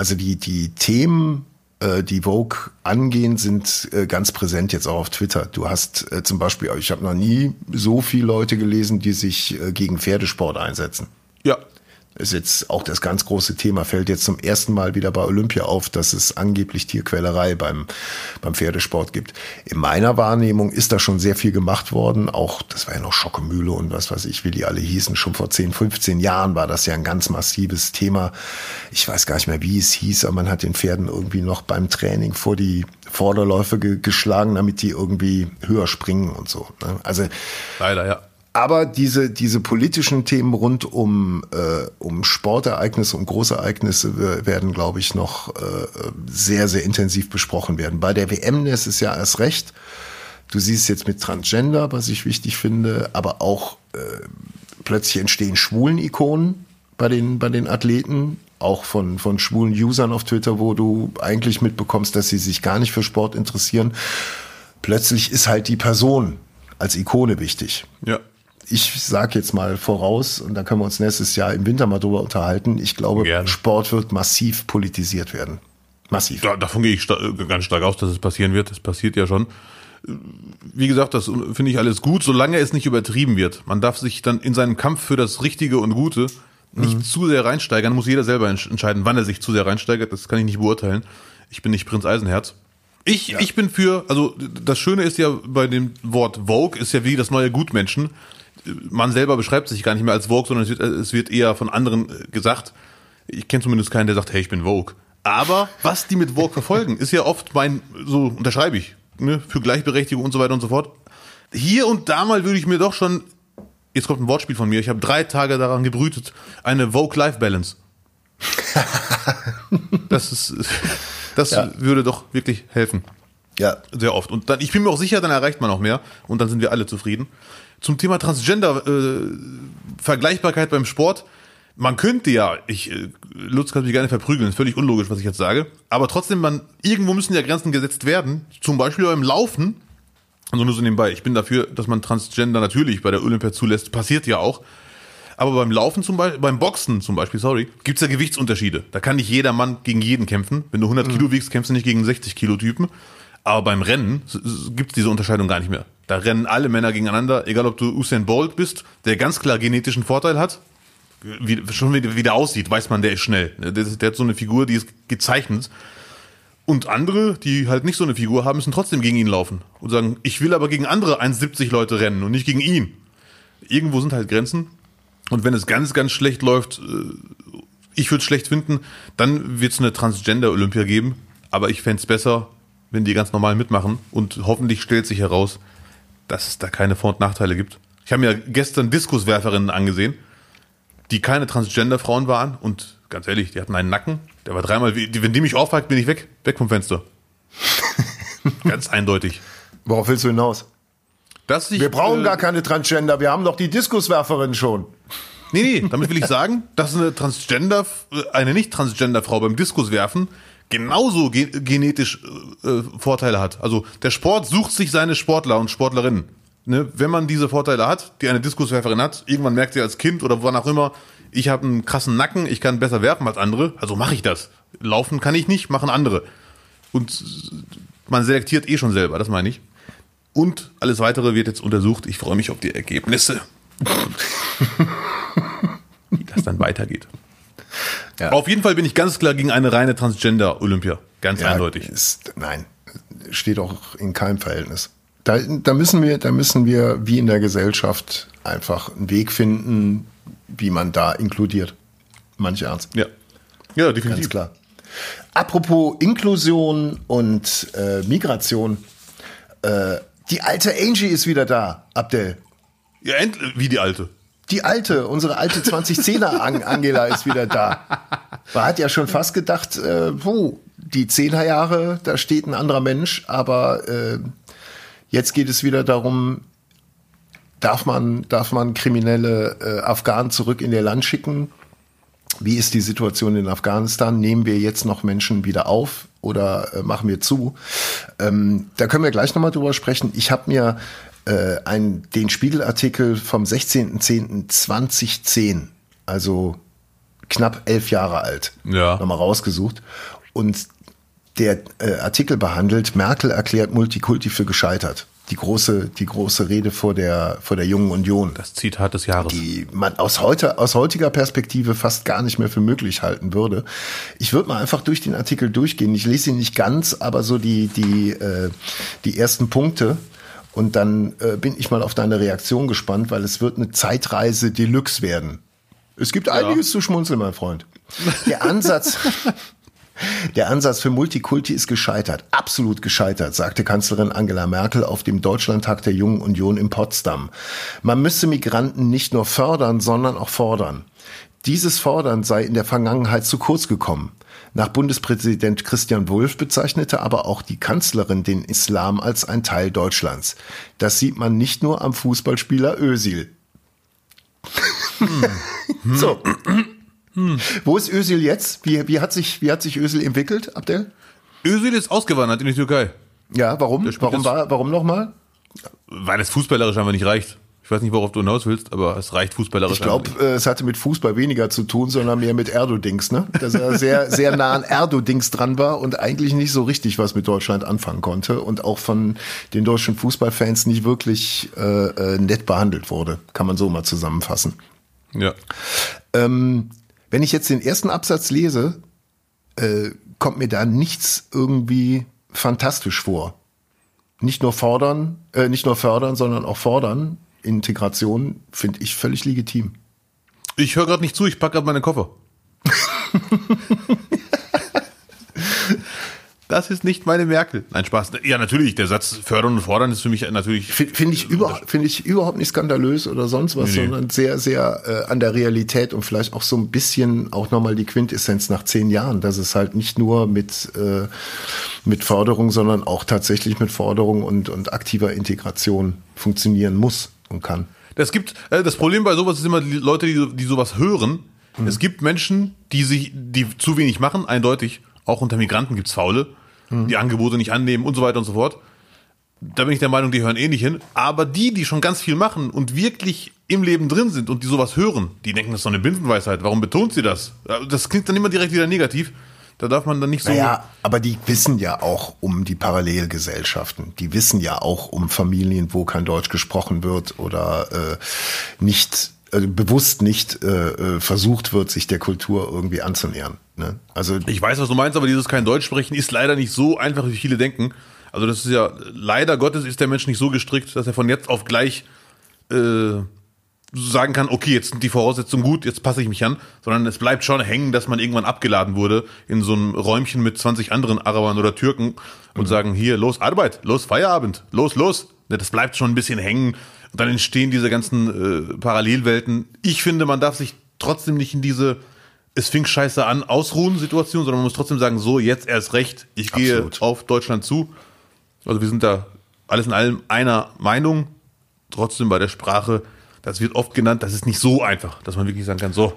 [SPEAKER 2] Also die, die Themen, äh, die Vogue angehen, sind äh, ganz präsent jetzt auch auf Twitter. Du hast äh, zum Beispiel, ich habe noch nie so viele Leute gelesen, die sich gegen Pferdesport einsetzen.
[SPEAKER 1] Ja,
[SPEAKER 2] ist jetzt auch das ganz große Thema, fällt jetzt zum ersten Mal wieder bei Olympia auf, dass es angeblich Tierquälerei beim, beim Pferdesport gibt. In meiner Wahrnehmung ist da schon sehr viel gemacht worden. Auch, das war ja noch Schockemühle und was weiß ich, wie die alle hießen. Schon vor 10, 15 Jahren war das ja ein ganz massives Thema. Ich weiß gar nicht mehr, wie es hieß, aber man hat den Pferden irgendwie noch beim Training vor die Vorderläufe ge geschlagen, damit die irgendwie höher springen und so. Ne? Also.
[SPEAKER 1] Leider, ja.
[SPEAKER 2] Aber diese, diese politischen Themen rund um, äh, um Sportereignisse, um Großereignisse werden, glaube ich, noch äh, sehr, sehr intensiv besprochen werden. Bei der WM ist es ja erst recht. Du siehst jetzt mit Transgender, was ich wichtig finde, aber auch äh, plötzlich entstehen schwulen Ikonen bei den, bei den Athleten, auch von, von schwulen Usern auf Twitter, wo du eigentlich mitbekommst, dass sie sich gar nicht für Sport interessieren. Plötzlich ist halt die Person als Ikone wichtig.
[SPEAKER 1] Ja
[SPEAKER 2] ich sage jetzt mal voraus, und da können wir uns nächstes Jahr im Winter mal drüber unterhalten, ich glaube, Gerne. Sport wird massiv politisiert werden. Massiv.
[SPEAKER 1] Ja, davon gehe ich sta ganz stark aus, dass es passieren wird. Das passiert ja schon. Wie gesagt, das finde ich alles gut, solange es nicht übertrieben wird. Man darf sich dann in seinem Kampf für das Richtige und Gute nicht mhm. zu sehr reinsteigern, muss jeder selber entscheiden, wann er sich zu sehr reinsteigert. Das kann ich nicht beurteilen. Ich bin nicht Prinz Eisenherz. Ich, ja. ich bin für, also das Schöne ist ja bei dem Wort Vogue, ist ja wie das neue Gutmenschen man selber beschreibt sich gar nicht mehr als Vogue, sondern es wird, es wird eher von anderen äh, gesagt. Ich kenne zumindest keinen, der sagt, hey, ich bin Vogue. Aber was die mit Vogue verfolgen, ist ja oft mein, so unterschreibe ich, ne, für Gleichberechtigung und so weiter und so fort. Hier und da mal würde ich mir doch schon, jetzt kommt ein Wortspiel von mir, ich habe drei Tage daran gebrütet, eine Vogue-Life-Balance. *laughs* das ist, das ja. würde doch wirklich helfen.
[SPEAKER 2] Ja.
[SPEAKER 1] Sehr oft. Und dann, ich bin mir auch sicher, dann erreicht man auch mehr und dann sind wir alle zufrieden. Zum Thema Transgender, äh, Vergleichbarkeit beim Sport. Man könnte ja, ich, äh, Lutz kann mich gerne verprügeln, ist völlig unlogisch, was ich jetzt sage. Aber trotzdem, man, irgendwo müssen ja Grenzen gesetzt werden. Zum Beispiel beim Laufen. Also nur so nebenbei. Ich bin dafür, dass man Transgender natürlich bei der Olympia zulässt. Passiert ja auch. Aber beim Laufen zum Beispiel, beim Boxen zum Beispiel, sorry, gibt's ja Gewichtsunterschiede. Da kann nicht jeder Mann gegen jeden kämpfen. Wenn du 100 mhm. Kilo wiegst, kämpfst du nicht gegen 60 Kilo Typen. Aber beim Rennen gibt's diese Unterscheidung gar nicht mehr. Da rennen alle Männer gegeneinander, egal ob du Usain Bolt bist, der ganz klar genetischen Vorteil hat. Wie, schon wie, wie der aussieht, weiß man, der ist schnell. Der, der hat so eine Figur, die ist gezeichnet. Und andere, die halt nicht so eine Figur haben, müssen trotzdem gegen ihn laufen. Und sagen, ich will aber gegen andere 1,70 Leute rennen und nicht gegen ihn. Irgendwo sind halt Grenzen. Und wenn es ganz, ganz schlecht läuft, äh, ich würde es schlecht finden, dann wird es eine Transgender-Olympia geben. Aber ich fände es besser, wenn die ganz normal mitmachen. Und hoffentlich stellt sich heraus, dass es da keine Vor- und Nachteile gibt. Ich habe mir gestern Diskuswerferinnen angesehen, die keine Transgender-Frauen waren. Und ganz ehrlich, die hatten einen Nacken. Der war dreimal, wenn die mich aufhakt, bin ich weg. Weg vom Fenster. *laughs* ganz eindeutig.
[SPEAKER 2] Worauf willst du hinaus?
[SPEAKER 1] Dass ich,
[SPEAKER 2] wir brauchen
[SPEAKER 1] äh,
[SPEAKER 2] gar keine Transgender, wir haben doch die Diskuswerferin schon.
[SPEAKER 1] Nee, nee, damit will ich sagen, dass eine Transgender, äh, eine nicht Transgender Frau beim Diskuswerfen genauso ge genetisch äh, Vorteile hat. Also der Sport sucht sich seine Sportler und Sportlerinnen. Ne? Wenn man diese Vorteile hat, die eine Diskuswerferin hat, irgendwann merkt sie als Kind oder wann auch immer, ich habe einen krassen Nacken, ich kann besser werfen als andere, also mache ich das. Laufen kann ich nicht, machen andere. Und man selektiert eh schon selber, das meine ich. Und alles weitere wird jetzt untersucht. Ich freue mich auf die Ergebnisse. *laughs* Wie das dann weitergeht. Ja. Auf jeden Fall bin ich ganz klar gegen eine reine Transgender-Olympia. Ganz ja, eindeutig.
[SPEAKER 2] Ist, nein, steht auch in keinem Verhältnis. Da, da, müssen wir, da müssen wir, wie in der Gesellschaft, einfach einen Weg finden, wie man da inkludiert. Manche ernst.
[SPEAKER 1] Ja. Ja, definitiv.
[SPEAKER 2] Ganz klar. Apropos Inklusion und äh, Migration. Äh, die alte Angie ist wieder da, Abdel.
[SPEAKER 1] Ja, wie die alte?
[SPEAKER 2] Die alte, unsere alte 2010er Angela ist wieder da. Man hat ja schon fast gedacht, äh, puh, die 10er Jahre, da steht ein anderer Mensch, aber äh, jetzt geht es wieder darum, darf man, darf man kriminelle äh, Afghanen zurück in ihr Land schicken? Wie ist die Situation in Afghanistan? Nehmen wir jetzt noch Menschen wieder auf oder äh, machen wir zu? Ähm, da können wir gleich nochmal drüber sprechen. Ich habe mir äh, ein, den Spiegelartikel vom 16.10.2010, also knapp elf Jahre alt,
[SPEAKER 1] ja.
[SPEAKER 2] nochmal rausgesucht. Und der äh, Artikel behandelt, Merkel erklärt Multikulti für gescheitert die große, die große Rede vor der, vor der Jungen Union.
[SPEAKER 1] Das Zitat des Jahres.
[SPEAKER 2] Die man aus heute, aus heutiger Perspektive fast gar nicht mehr für möglich halten würde. Ich würde mal einfach durch den Artikel durchgehen. Ich lese ihn nicht ganz, aber so die, die, äh, die ersten Punkte. Und dann äh, bin ich mal auf deine Reaktion gespannt, weil es wird eine Zeitreise Deluxe werden. Es gibt einiges ja. zu schmunzeln, mein Freund. Der Ansatz, *laughs* Der Ansatz für Multikulti ist gescheitert, absolut gescheitert, sagte Kanzlerin Angela Merkel auf dem Deutschlandtag der Jungen Union in Potsdam. Man müsse Migranten nicht nur fördern, sondern auch fordern. Dieses Fordern sei in der Vergangenheit zu kurz gekommen. Nach Bundespräsident Christian Wulff bezeichnete aber auch die Kanzlerin den Islam als ein Teil Deutschlands. Das sieht man nicht nur am Fußballspieler Ösil. Hm. *laughs* so. Hm. Wo ist Özil jetzt? Wie, wie, hat sich, wie hat sich Özil entwickelt, Abdel?
[SPEAKER 1] Özil ist ausgewandert in die Türkei.
[SPEAKER 2] Ja, warum? Warum, war, warum nochmal?
[SPEAKER 1] Weil es fußballerisch einfach nicht reicht. Ich weiß nicht, worauf du hinaus willst, aber es reicht fußballerisch.
[SPEAKER 2] Ich glaube, äh, es hatte mit Fußball weniger zu tun, sondern mehr mit Erdodings, ne? Dass er sehr, *laughs* sehr nah an Erdodings dran war und eigentlich nicht so richtig was mit Deutschland anfangen konnte und auch von den deutschen Fußballfans nicht wirklich äh, äh nett behandelt wurde. Kann man so mal zusammenfassen.
[SPEAKER 1] Ja.
[SPEAKER 2] Ähm, wenn ich jetzt den ersten Absatz lese, äh, kommt mir da nichts irgendwie fantastisch vor. Nicht nur fordern, äh, nicht nur fördern, sondern auch fordern. Integration finde ich völlig legitim.
[SPEAKER 1] Ich höre gerade nicht zu, ich packe gerade meine Koffer. *laughs* das ist nicht meine Merkel. Nein, Spaß. Ja, natürlich, der Satz fördern und fordern ist für mich natürlich.
[SPEAKER 2] Finde ich, über, find ich überhaupt nicht skandalös oder sonst was, nee, sondern sehr, sehr äh, an der Realität und vielleicht auch so ein bisschen auch nochmal die Quintessenz nach zehn Jahren, dass es halt nicht nur mit, äh, mit Förderung, sondern auch tatsächlich mit Forderung und, und aktiver Integration funktionieren muss und kann.
[SPEAKER 1] Das gibt, äh, das Problem bei sowas ist immer die Leute, die, die sowas hören. Mhm. Es gibt Menschen, die sich, die zu wenig machen, eindeutig. Auch unter Migranten gibt's Faule mhm. die Angebote nicht annehmen und so weiter und so fort. Da bin ich der Meinung, die hören eh nicht hin. Aber die, die schon ganz viel machen und wirklich im Leben drin sind und die sowas hören, die denken, das ist doch eine Binsenweisheit. Warum betont sie das? Das klingt dann immer direkt wieder negativ. Da darf man dann nicht so.
[SPEAKER 2] Naja, aber die wissen ja auch um die Parallelgesellschaften. Die wissen ja auch um Familien, wo kein Deutsch gesprochen wird oder äh, nicht also bewusst nicht äh, äh, versucht wird, sich der Kultur irgendwie anzunähern. Ne?
[SPEAKER 1] Also ich weiß, was du meinst, aber dieses kein Deutsch sprechen ist leider nicht so einfach, wie viele denken. Also das ist ja leider Gottes ist der Mensch nicht so gestrickt, dass er von jetzt auf gleich äh, sagen kann, okay, jetzt sind die Voraussetzungen gut, jetzt passe ich mich an, sondern es bleibt schon hängen, dass man irgendwann abgeladen wurde in so einem Räumchen mit 20 anderen Arabern oder Türken und mhm. sagen, hier, los Arbeit, los Feierabend, los, los. Das bleibt schon ein bisschen hängen und dann entstehen diese ganzen äh, Parallelwelten. Ich finde, man darf sich trotzdem nicht in diese es fing scheiße an, ausruhen Situation, sondern man muss trotzdem sagen, so, jetzt erst recht, ich gehe Absolut. auf Deutschland zu. Also wir sind da alles in allem einer Meinung. Trotzdem bei der Sprache, das wird oft genannt, das ist nicht so einfach, dass man wirklich sagen kann, so.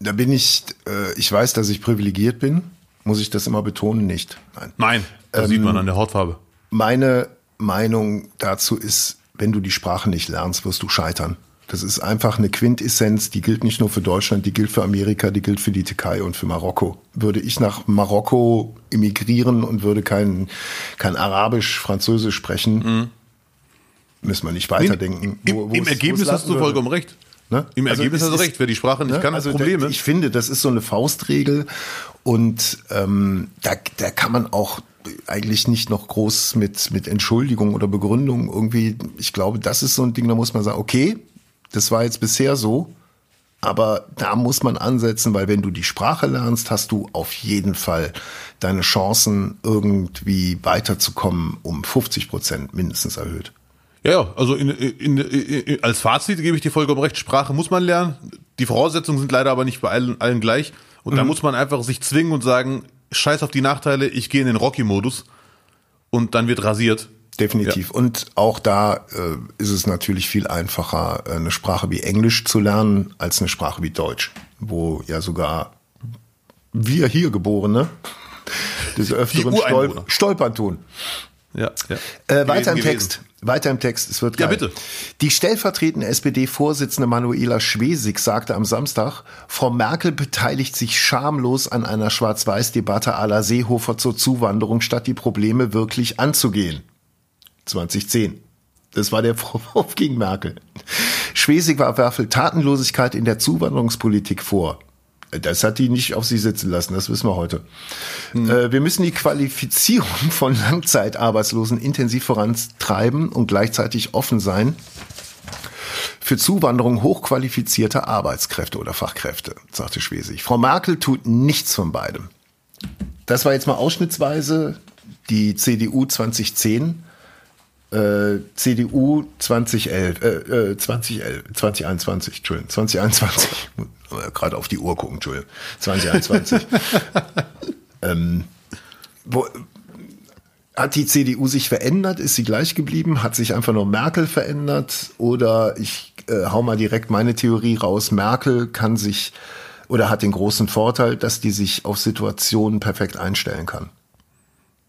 [SPEAKER 2] Da bin ich, äh, ich weiß, dass ich privilegiert bin. Muss ich das immer betonen? Nicht.
[SPEAKER 1] Nein. Nein, das ähm, sieht man an der Hautfarbe.
[SPEAKER 2] Meine Meinung dazu ist, wenn du die Sprache nicht lernst, wirst du scheitern. Das ist einfach eine Quintessenz, die gilt nicht nur für Deutschland, die gilt für Amerika, die gilt für die Türkei und für Marokko. Würde ich nach Marokko emigrieren und würde kein, kein Arabisch, Französisch sprechen, mhm. Müssen wir nicht weiterdenken.
[SPEAKER 1] Nee, wo, Im, Im Ergebnis hast du vollkommen recht. Ne? Im also Ergebnis hast du recht, wer die Sprache nicht ne? kann, hat also Probleme.
[SPEAKER 2] ich finde, das ist so eine Faustregel und ähm, da, da kann man auch eigentlich nicht noch groß mit, mit Entschuldigung oder Begründung irgendwie, ich glaube, das ist so ein Ding, da muss man sagen, okay, das war jetzt bisher so, aber da muss man ansetzen, weil wenn du die Sprache lernst, hast du auf jeden Fall deine Chancen, irgendwie weiterzukommen, um 50 Prozent mindestens erhöht.
[SPEAKER 1] Ja, also in, in, in, als Fazit gebe ich dir vollkommen recht, Sprache muss man lernen. Die Voraussetzungen sind leider aber nicht bei allen, allen gleich. Und mhm. da muss man einfach sich zwingen und sagen, scheiß auf die Nachteile, ich gehe in den Rocky-Modus und dann wird rasiert.
[SPEAKER 2] Definitiv. Ja. Und auch da äh, ist es natürlich viel einfacher, eine Sprache wie Englisch zu lernen, als eine Sprache wie Deutsch, wo ja sogar wir hier Geborene des Öfteren stol stolpern tun.
[SPEAKER 1] Ja, ja.
[SPEAKER 2] Äh, weiter im Text. Weiter im Text, es wird geil.
[SPEAKER 1] Ja, bitte.
[SPEAKER 2] Die stellvertretende SPD-Vorsitzende Manuela Schwesig sagte am Samstag, Frau Merkel beteiligt sich schamlos an einer Schwarz-Weiß-Debatte à la Seehofer zur Zuwanderung, statt die Probleme wirklich anzugehen. 2010. Das war der *laughs* Vorwurf gegen Merkel. Schwesig werfe Tatenlosigkeit in der Zuwanderungspolitik vor. Das hat die nicht auf sich sitzen lassen, das wissen wir heute. Hm. Äh, wir müssen die Qualifizierung *laughs* von Langzeitarbeitslosen intensiv vorantreiben und gleichzeitig offen sein für Zuwanderung hochqualifizierter Arbeitskräfte oder Fachkräfte, sagte Schwesig. Frau Merkel tut nichts von beidem. Das war jetzt mal ausschnittsweise die CDU 2010 äh, CDU 2011, äh, äh, 2011, 2021, Entschuldigung, 2021, gerade auf die Uhr gucken, Entschuldigung, 2021. *laughs* ähm, wo, hat die CDU sich verändert? Ist sie gleich geblieben? Hat sich einfach nur Merkel verändert? Oder ich äh, hau mal direkt meine Theorie raus. Merkel kann sich oder hat den großen Vorteil, dass die sich auf Situationen perfekt einstellen kann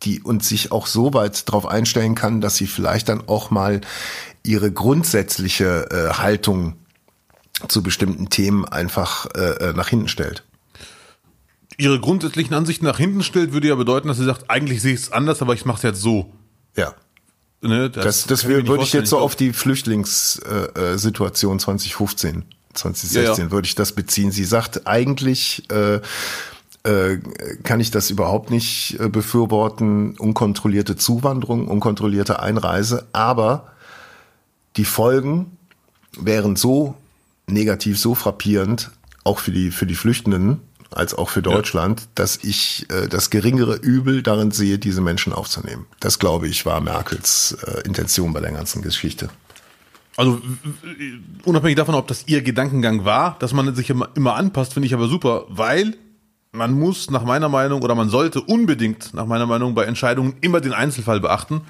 [SPEAKER 2] die und sich auch so weit darauf einstellen kann, dass sie vielleicht dann auch mal ihre grundsätzliche äh, Haltung zu bestimmten Themen einfach äh, äh, nach hinten stellt.
[SPEAKER 1] Ihre grundsätzlichen Ansichten nach hinten stellt, würde ja bedeuten, dass sie sagt, eigentlich sehe ich es anders, aber ich mache es jetzt so.
[SPEAKER 2] Ja. Ne, das das, das würde ich jetzt so auf die Flüchtlingssituation 2015, 2016 ja, ja. würde ich das beziehen. Sie sagt eigentlich, äh, äh, kann ich das überhaupt nicht äh, befürworten, unkontrollierte Zuwanderung, unkontrollierte Einreise, aber die Folgen wären so negativ, so frappierend, auch für die, für die Flüchtenden, als auch für Deutschland, ja. dass ich äh, das geringere Übel darin sehe, diese Menschen aufzunehmen. Das, glaube ich, war Merkels äh, Intention bei der ganzen Geschichte.
[SPEAKER 1] Also unabhängig davon, ob das ihr Gedankengang war, dass man sich immer, immer anpasst, finde ich aber super, weil man muss nach meiner Meinung oder man sollte unbedingt nach meiner Meinung bei Entscheidungen immer den Einzelfall beachten.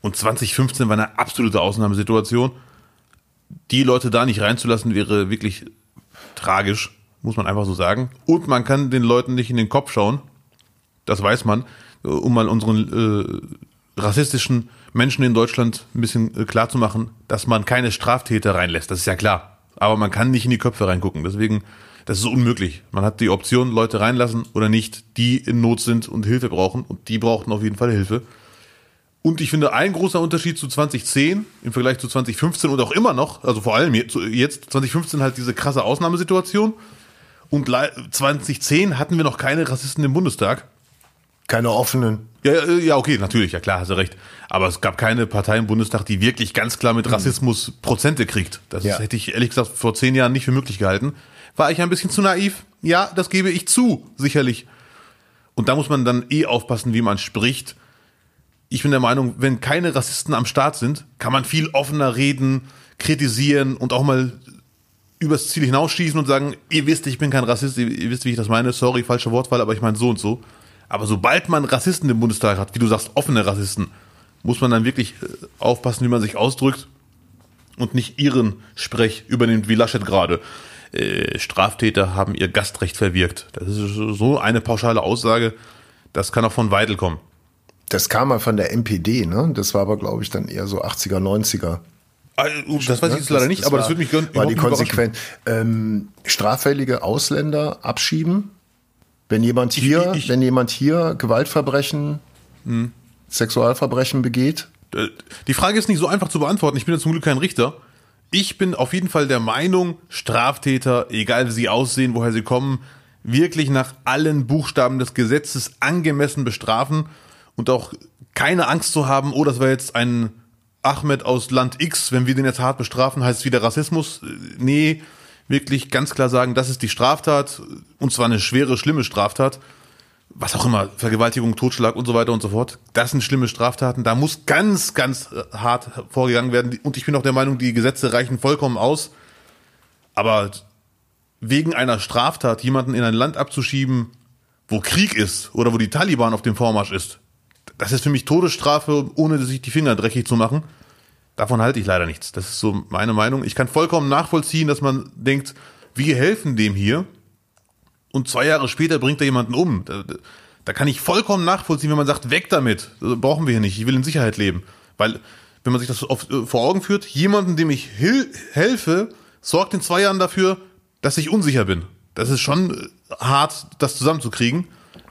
[SPEAKER 1] Und 2015 war eine absolute Ausnahmesituation. Die Leute da nicht reinzulassen, wäre wirklich tragisch, muss man einfach so sagen. Und man kann den Leuten nicht in den Kopf schauen. Das weiß man, um mal unseren äh, rassistischen Menschen in Deutschland ein bisschen äh, klar zu machen, dass man keine Straftäter reinlässt. Das ist ja klar. Aber man kann nicht in die Köpfe reingucken. Deswegen das ist unmöglich. Man hat die Option, Leute reinlassen oder nicht, die in Not sind und Hilfe brauchen. Und die brauchten auf jeden Fall Hilfe. Und ich finde, ein großer Unterschied zu 2010 im Vergleich zu 2015 und auch immer noch, also vor allem jetzt, 2015 halt diese krasse Ausnahmesituation. Und 2010 hatten wir noch keine Rassisten im Bundestag.
[SPEAKER 2] Keine offenen.
[SPEAKER 1] Ja, ja, okay, natürlich, ja klar, hast du recht. Aber es gab keine Partei im Bundestag, die wirklich ganz klar mit Rassismus Prozente kriegt. Das ja. hätte ich ehrlich gesagt vor zehn Jahren nicht für möglich gehalten. War ich ein bisschen zu naiv? Ja, das gebe ich zu, sicherlich. Und da muss man dann eh aufpassen, wie man spricht. Ich bin der Meinung, wenn keine Rassisten am Start sind, kann man viel offener reden, kritisieren und auch mal übers Ziel hinausschießen und sagen, ihr wisst, ich bin kein Rassist, ihr wisst, wie ich das meine, sorry, falscher Wortwahl, aber ich meine so und so. Aber sobald man Rassisten im Bundestag hat, wie du sagst, offene Rassisten, muss man dann wirklich äh, aufpassen, wie man sich ausdrückt und nicht ihren Sprech übernimmt, wie Laschet gerade. Äh, Straftäter haben ihr Gastrecht verwirkt. Das ist so eine pauschale Aussage, das kann auch von Weidel kommen.
[SPEAKER 2] Das kam mal von der NPD, ne? Das war aber, glaube ich, dann eher so 80er, 90er.
[SPEAKER 1] Ah, uh, das weiß ich jetzt leider nicht, das aber war, das würde mich
[SPEAKER 2] gönnen. War die konsequent. Ähm, straffällige Ausländer abschieben. Wenn jemand hier, ich, ich, wenn jemand hier Gewaltverbrechen, hm. Sexualverbrechen begeht.
[SPEAKER 1] Äh, die Frage ist nicht so einfach zu beantworten. Ich bin ja zum Glück kein Richter. Ich bin auf jeden Fall der Meinung, Straftäter, egal wie sie aussehen, woher sie kommen, wirklich nach allen Buchstaben des Gesetzes angemessen bestrafen und auch keine Angst zu haben, oh, das war jetzt ein Ahmed aus Land X, wenn wir den jetzt hart bestrafen, heißt es wieder Rassismus. Nee, wirklich ganz klar sagen, das ist die Straftat und zwar eine schwere, schlimme Straftat was auch immer, Vergewaltigung, Totschlag und so weiter und so fort. Das sind schlimme Straftaten. Da muss ganz, ganz äh, hart vorgegangen werden. Und ich bin auch der Meinung, die Gesetze reichen vollkommen aus. Aber wegen einer Straftat jemanden in ein Land abzuschieben, wo Krieg ist oder wo die Taliban auf dem Vormarsch ist, das ist für mich Todesstrafe, ohne sich die Finger dreckig zu machen. Davon halte ich leider nichts. Das ist so meine Meinung. Ich kann vollkommen nachvollziehen, dass man denkt, wir helfen dem hier und zwei Jahre später bringt er jemanden um. Da, da kann ich vollkommen nachvollziehen, wenn man sagt, weg damit, das brauchen wir hier nicht, ich will in Sicherheit leben. Weil, wenn man sich das auf, äh, vor Augen führt, jemanden, dem ich helfe, sorgt in zwei Jahren dafür, dass ich unsicher bin. Das ist schon äh, hart, das zusammenzukriegen.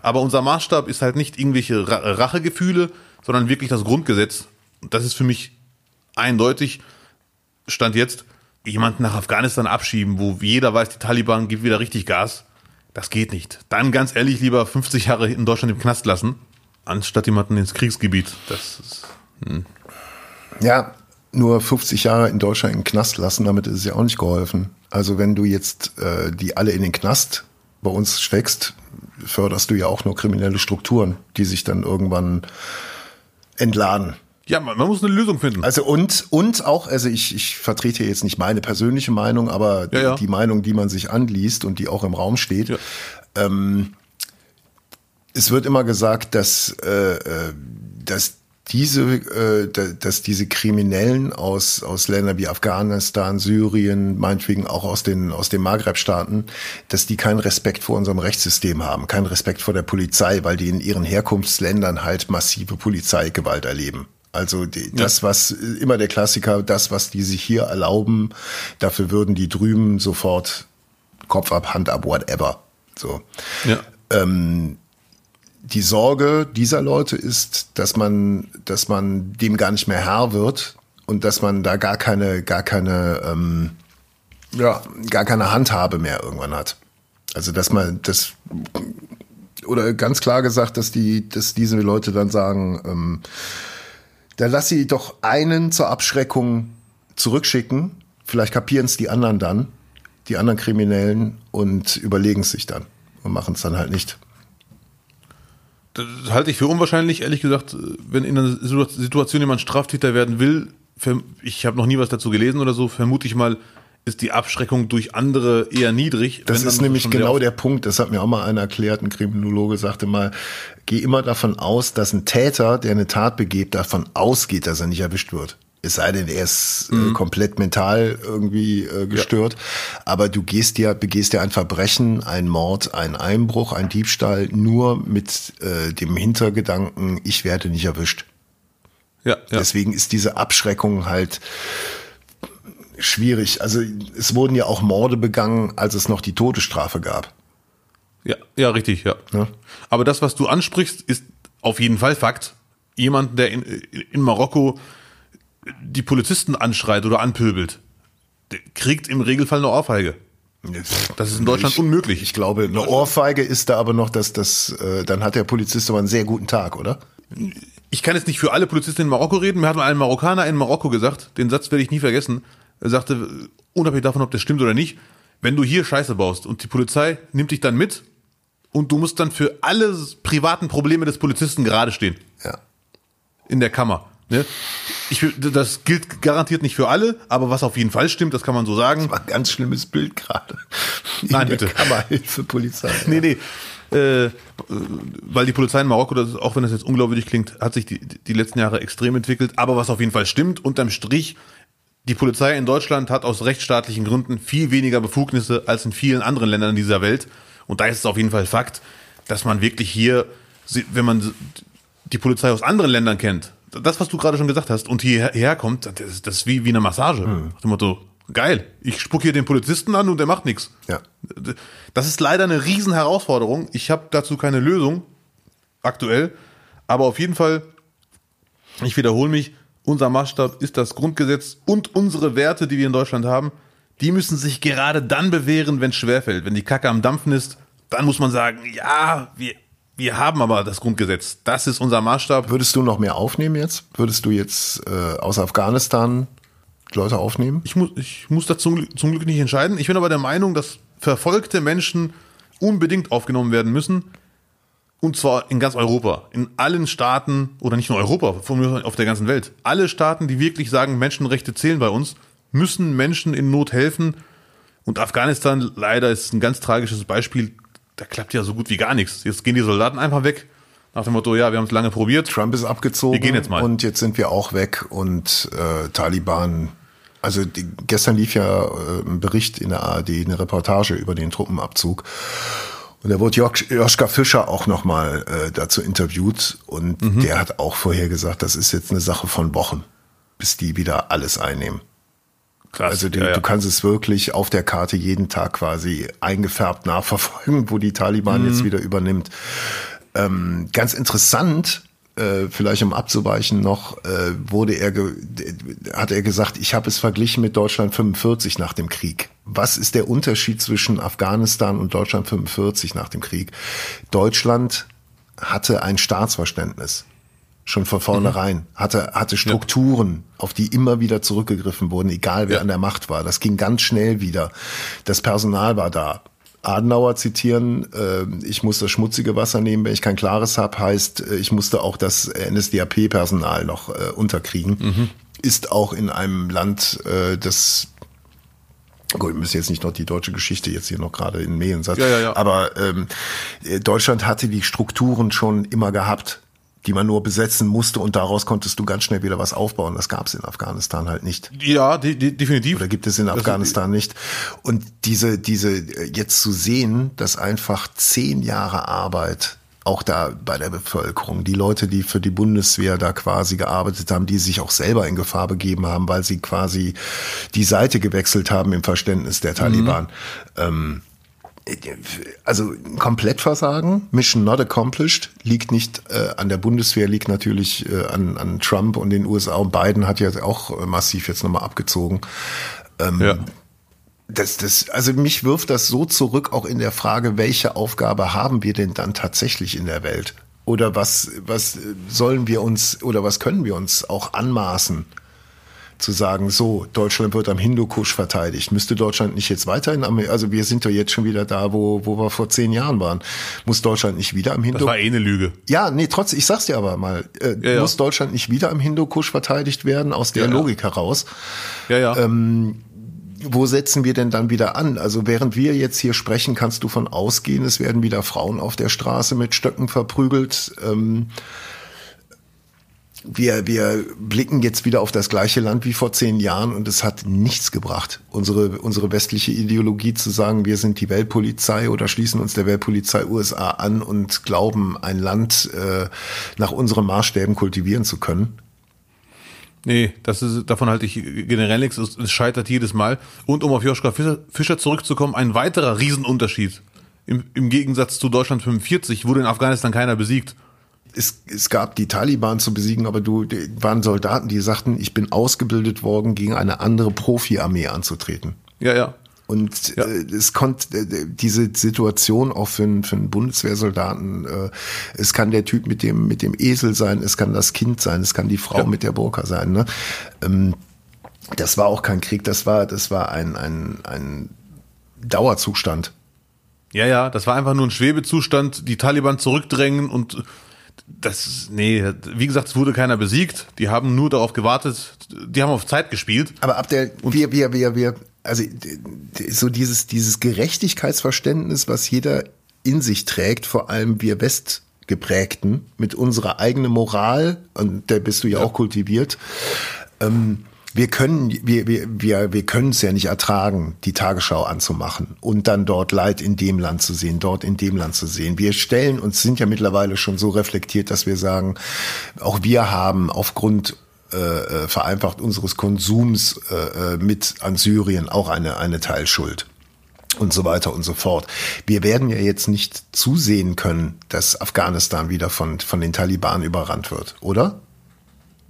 [SPEAKER 1] Aber unser Maßstab ist halt nicht irgendwelche Rachegefühle, sondern wirklich das Grundgesetz. Und das ist für mich eindeutig, Stand jetzt, jemanden nach Afghanistan abschieben, wo jeder weiß, die Taliban gibt wieder richtig Gas. Das geht nicht. Dann ganz ehrlich lieber 50 Jahre in Deutschland im Knast lassen, anstatt jemanden ins Kriegsgebiet. Das ist, hm.
[SPEAKER 2] Ja, nur 50 Jahre in Deutschland im Knast lassen, damit ist es ja auch nicht geholfen. Also wenn du jetzt äh, die alle in den Knast bei uns steckst, förderst du ja auch nur kriminelle Strukturen, die sich dann irgendwann entladen.
[SPEAKER 1] Ja, man, man, muss eine Lösung finden.
[SPEAKER 2] Also und und auch, also ich, ich vertrete jetzt nicht meine persönliche Meinung, aber ja, ja. die Meinung, die man sich anliest und die auch im Raum steht. Ja. Ähm, es wird immer gesagt, dass, äh, äh dass diese, äh, dass diese Kriminellen aus, aus Ländern wie Afghanistan, Syrien, meinetwegen auch aus den, aus den Maghreb-Staaten, dass die keinen Respekt vor unserem Rechtssystem haben, keinen Respekt vor der Polizei, weil die in ihren Herkunftsländern halt massive Polizeigewalt erleben. Also die, das, was immer der Klassiker, das, was die sich hier erlauben, dafür würden die drüben sofort Kopf ab, Hand ab, whatever. So. Ja. Ähm, die Sorge dieser Leute ist, dass man, dass man dem gar nicht mehr Herr wird und dass man da gar keine, gar keine, ähm, ja, gar keine Handhabe mehr irgendwann hat. Also dass man das oder ganz klar gesagt, dass die, dass diese Leute dann sagen, ähm, dann lass sie doch einen zur Abschreckung zurückschicken. Vielleicht kapieren es die anderen dann, die anderen Kriminellen, und überlegen es sich dann. und machen es dann halt nicht.
[SPEAKER 1] Das halte ich für unwahrscheinlich, ehrlich gesagt, wenn in einer Situation jemand Straftäter werden will, ich habe noch nie was dazu gelesen oder so, vermute ich mal, ist die Abschreckung durch andere eher niedrig.
[SPEAKER 2] Das ist nämlich genau der Punkt, das hat mir auch mal einer erklärt, ein Kriminologe sagte mal, geh immer davon aus, dass ein Täter, der eine Tat begeht, davon ausgeht, dass er nicht erwischt wird. Es sei denn, er ist äh, mhm. äh, komplett mental irgendwie äh, gestört. Ja. Aber du gehst ja, begehst ja ein Verbrechen, ein Mord, ein Einbruch, ein Diebstahl nur mit äh, dem Hintergedanken, ich werde nicht erwischt. Ja, ja. Deswegen ist diese Abschreckung halt schwierig. Also es wurden ja auch Morde begangen, als es noch die Todesstrafe gab.
[SPEAKER 1] Ja, ja, richtig, ja. ja. Aber das, was du ansprichst, ist auf jeden Fall Fakt. Jemand, der in, in Marokko die Polizisten anschreit oder anpöbelt, kriegt im Regelfall eine Ohrfeige. Das ist in Deutschland
[SPEAKER 2] ich,
[SPEAKER 1] unmöglich.
[SPEAKER 2] Ich glaube, eine Ohrfeige ist da aber noch, dass das, äh, dann hat der Polizist aber einen sehr guten Tag, oder?
[SPEAKER 1] Ich kann jetzt nicht für alle Polizisten in Marokko reden. Mir hat mal ein Marokkaner in Marokko gesagt, den Satz werde ich nie vergessen. Er sagte, unabhängig davon, ob das stimmt oder nicht, wenn du hier Scheiße baust und die Polizei nimmt dich dann mit und du musst dann für alle privaten Probleme des Polizisten gerade stehen.
[SPEAKER 2] Ja.
[SPEAKER 1] In der Kammer. Ne? Ich, das gilt garantiert nicht für alle, aber was auf jeden Fall stimmt, das kann man so sagen. Das
[SPEAKER 2] war ein ganz schlimmes Bild gerade.
[SPEAKER 1] Nein, bitte.
[SPEAKER 2] Kammerhilfe Polizei. *laughs*
[SPEAKER 1] nee, nee. Äh, weil die Polizei in Marokko, das ist, auch wenn das jetzt unglaubwürdig klingt, hat sich die, die letzten Jahre extrem entwickelt. Aber was auf jeden Fall stimmt, unterm Strich, die Polizei in Deutschland hat aus rechtsstaatlichen Gründen viel weniger Befugnisse als in vielen anderen Ländern dieser Welt. Und da ist es auf jeden Fall Fakt, dass man wirklich hier, wenn man die Polizei aus anderen Ländern kennt, das, was du gerade schon gesagt hast, und hierher kommt, das, das ist wie, wie eine Massage. Mhm. Nach dem Motto, geil, ich spuck hier den Polizisten an und der macht nichts.
[SPEAKER 2] Ja.
[SPEAKER 1] Das ist leider eine riesen Herausforderung. Ich habe dazu keine Lösung aktuell, aber auf jeden Fall, ich wiederhole mich, unser Maßstab ist das Grundgesetz und unsere Werte, die wir in Deutschland haben, die müssen sich gerade dann bewähren, wenn es schwerfällt. Wenn die Kacke am Dampfen ist, dann muss man sagen, ja, wir, wir haben aber das Grundgesetz. Das ist unser Maßstab.
[SPEAKER 2] Würdest du noch mehr aufnehmen jetzt? Würdest du jetzt äh, aus Afghanistan Leute aufnehmen?
[SPEAKER 1] Ich muss, ich muss das zum, zum Glück nicht entscheiden. Ich bin aber der Meinung, dass verfolgte Menschen unbedingt aufgenommen werden müssen. Und zwar in ganz Europa, in allen Staaten oder nicht nur Europa, auf der ganzen Welt. Alle Staaten, die wirklich sagen, Menschenrechte zählen bei uns, müssen Menschen in Not helfen. Und Afghanistan leider ist ein ganz tragisches Beispiel da klappt ja so gut wie gar nichts. Jetzt gehen die Soldaten einfach weg. Nach dem Motto, ja, wir haben es lange probiert.
[SPEAKER 2] Trump ist abgezogen.
[SPEAKER 1] Wir gehen jetzt mal.
[SPEAKER 2] Und jetzt sind wir auch weg und äh, Taliban. Also die, gestern lief ja äh, ein Bericht in der ARD, eine Reportage über den Truppenabzug. Und da wurde Joschka Fischer auch nochmal äh, dazu interviewt und mhm. der hat auch vorher gesagt, das ist jetzt eine Sache von Wochen, bis die wieder alles einnehmen. Krass, also du, ja, ja. du kannst es wirklich auf der Karte jeden Tag quasi eingefärbt nachverfolgen, wo die Taliban mhm. jetzt wieder übernimmt. Ähm, ganz interessant, äh, vielleicht um abzuweichen noch, äh, wurde er hat er gesagt, ich habe es verglichen mit Deutschland 45 nach dem Krieg. Was ist der Unterschied zwischen Afghanistan und Deutschland 45 nach dem Krieg? Deutschland hatte ein Staatsverständnis schon von vornherein, mhm. hatte, hatte Strukturen, ja. auf die immer wieder zurückgegriffen wurden, egal wer ja. an der Macht war. Das ging ganz schnell wieder. Das Personal war da. Adenauer zitieren, äh, ich muss das schmutzige Wasser nehmen, wenn ich kein klares habe, heißt, äh, ich musste auch das NSDAP-Personal noch äh, unterkriegen. Mhm. Ist auch in einem Land, äh, das Gut, ich müssen jetzt nicht noch die deutsche Geschichte jetzt hier noch gerade in Mähen sagen. Ja, ja, ja. Aber ähm, Deutschland hatte die Strukturen schon immer gehabt die man nur besetzen musste und daraus konntest du ganz schnell wieder was aufbauen. Das gab es in Afghanistan halt nicht.
[SPEAKER 1] Ja, die, die, definitiv.
[SPEAKER 2] Oder gibt es in Afghanistan nicht. Und diese, diese, jetzt zu sehen, dass einfach zehn Jahre Arbeit auch da bei der Bevölkerung, die Leute, die für die Bundeswehr da quasi gearbeitet haben, die sich auch selber in Gefahr begeben haben, weil sie quasi die Seite gewechselt haben im Verständnis der Taliban. Mhm. Ähm, also Komplettversagen, Mission not accomplished, liegt nicht äh, an der Bundeswehr, liegt natürlich äh, an, an Trump und den USA und Biden hat ja auch äh, massiv jetzt nochmal abgezogen. Ähm, ja. Das, das, also mich wirft das so zurück, auch in der Frage, welche Aufgabe haben wir denn dann tatsächlich in der Welt? Oder was, was sollen wir uns oder was können wir uns auch anmaßen? Zu sagen, so, Deutschland wird am Hindukusch verteidigt. Müsste Deutschland nicht jetzt weiterhin am, also wir sind doch jetzt schon wieder da, wo, wo wir vor zehn Jahren waren. Muss Deutschland nicht wieder am Hindukusch?
[SPEAKER 1] Das war eh eine Lüge.
[SPEAKER 2] Ja, nee, trotzdem, ich sag's dir aber mal, äh, ja, ja. muss Deutschland nicht wieder am Hindukusch verteidigt werden, aus der ja, Logik heraus?
[SPEAKER 1] Ja, ja.
[SPEAKER 2] Ähm, wo setzen wir denn dann wieder an? Also während wir jetzt hier sprechen, kannst du von ausgehen, es werden wieder Frauen auf der Straße mit Stöcken verprügelt. Ähm, wir, wir blicken jetzt wieder auf das gleiche Land wie vor zehn Jahren und es hat nichts gebracht, unsere, unsere westliche Ideologie zu sagen, wir sind die Weltpolizei oder schließen uns der Weltpolizei USA an und glauben, ein Land äh, nach unseren Maßstäben kultivieren zu können.
[SPEAKER 1] Nee, das ist, davon halte ich generell nichts. Es, scheitert jedes Mal. Und um auf Joschka Fischer, Fischer zurückzukommen, ein weiterer Riesenunterschied. Im, Im Gegensatz zu Deutschland 45 wurde in Afghanistan keiner besiegt
[SPEAKER 2] es, es gab die Taliban zu besiegen, aber du waren Soldaten, die sagten, ich bin ausgebildet worden, gegen eine andere Profi-Armee anzutreten.
[SPEAKER 1] Ja, ja.
[SPEAKER 2] Und ja. äh, es konnte äh, diese Situation auch für, einen, für einen Bundeswehrsoldaten, äh, es kann der Typ mit dem mit dem Esel sein, es kann das Kind sein, es kann die Frau ja. mit der Burka sein. Ne? Ähm, das war auch kein Krieg, das war das war ein ein, ein Dauerzustand.
[SPEAKER 1] Ja, ja, das war einfach nur ein Schwebezustand, die Taliban zurückdrängen und das, nee, wie gesagt, es wurde keiner besiegt. Die haben nur darauf gewartet, die haben auf Zeit gespielt.
[SPEAKER 2] Aber ab der, wir, wir, wir, wir, also so dieses, dieses Gerechtigkeitsverständnis, was jeder in sich trägt, vor allem wir Westgeprägten, mit unserer eigenen Moral, und der bist du ja, ja. auch kultiviert, ähm, wir können, wir, wir, wir, wir können es ja nicht ertragen, die Tagesschau anzumachen und dann dort Leid in dem Land zu sehen, dort in dem Land zu sehen. Wir stellen uns, sind ja mittlerweile schon so reflektiert, dass wir sagen, auch wir haben aufgrund äh, äh vereinfacht unseres Konsums äh, äh, mit an Syrien auch eine, eine Teilschuld und so weiter und so fort. Wir werden ja jetzt nicht zusehen können, dass Afghanistan wieder von, von den Taliban überrannt wird, oder?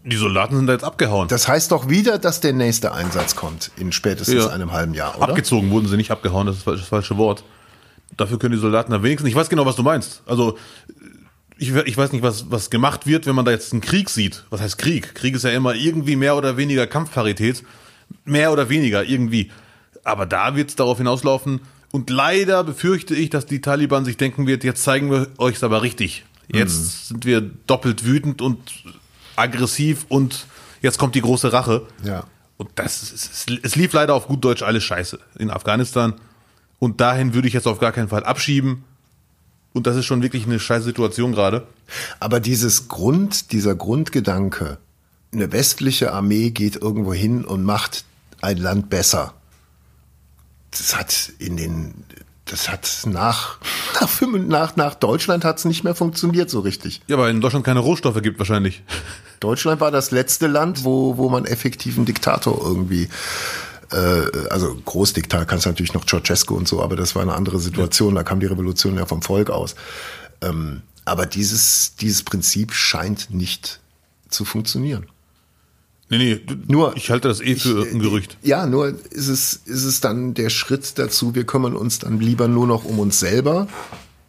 [SPEAKER 1] Die Soldaten sind da jetzt abgehauen.
[SPEAKER 2] Das heißt doch wieder, dass der nächste Einsatz kommt in spätestens ja. einem halben Jahr, oder?
[SPEAKER 1] Abgezogen wurden sie nicht abgehauen, das ist das falsche Wort. Dafür können die Soldaten da wenigstens. Ich weiß genau, was du meinst. Also ich, ich weiß nicht, was, was gemacht wird, wenn man da jetzt einen Krieg sieht. Was heißt Krieg? Krieg ist ja immer irgendwie mehr oder weniger Kampfparität. Mehr oder weniger, irgendwie. Aber da wird es darauf hinauslaufen. Und leider befürchte ich, dass die Taliban sich denken wird, jetzt zeigen wir euch es aber richtig. Jetzt mhm. sind wir doppelt wütend und aggressiv und jetzt kommt die große Rache.
[SPEAKER 2] Ja.
[SPEAKER 1] Und das ist, es lief leider auf gut Deutsch alles scheiße in Afghanistan. Und dahin würde ich jetzt auf gar keinen Fall abschieben. Und das ist schon wirklich eine scheiße Situation gerade.
[SPEAKER 2] Aber dieses Grund, dieser Grundgedanke, eine westliche Armee geht irgendwo hin und macht ein Land besser. Das hat in den das hat nach, *laughs* nach, nach, nach Deutschland hat es nicht mehr funktioniert so richtig.
[SPEAKER 1] Ja, weil in Deutschland keine Rohstoffe gibt wahrscheinlich. *laughs*
[SPEAKER 2] Deutschland war das letzte Land, wo, wo man effektiven Diktator irgendwie äh, also Großdiktator kannst du natürlich noch Ceausescu und so, aber das war eine andere Situation, ja. da kam die Revolution ja vom Volk aus. Ähm, aber dieses, dieses Prinzip scheint nicht zu funktionieren.
[SPEAKER 1] Nee, nee, nur, ich halte das eh für ich, ein Gerücht.
[SPEAKER 2] Ja, nur ist es, ist es dann der Schritt dazu, wir kümmern uns dann lieber nur noch um uns selber.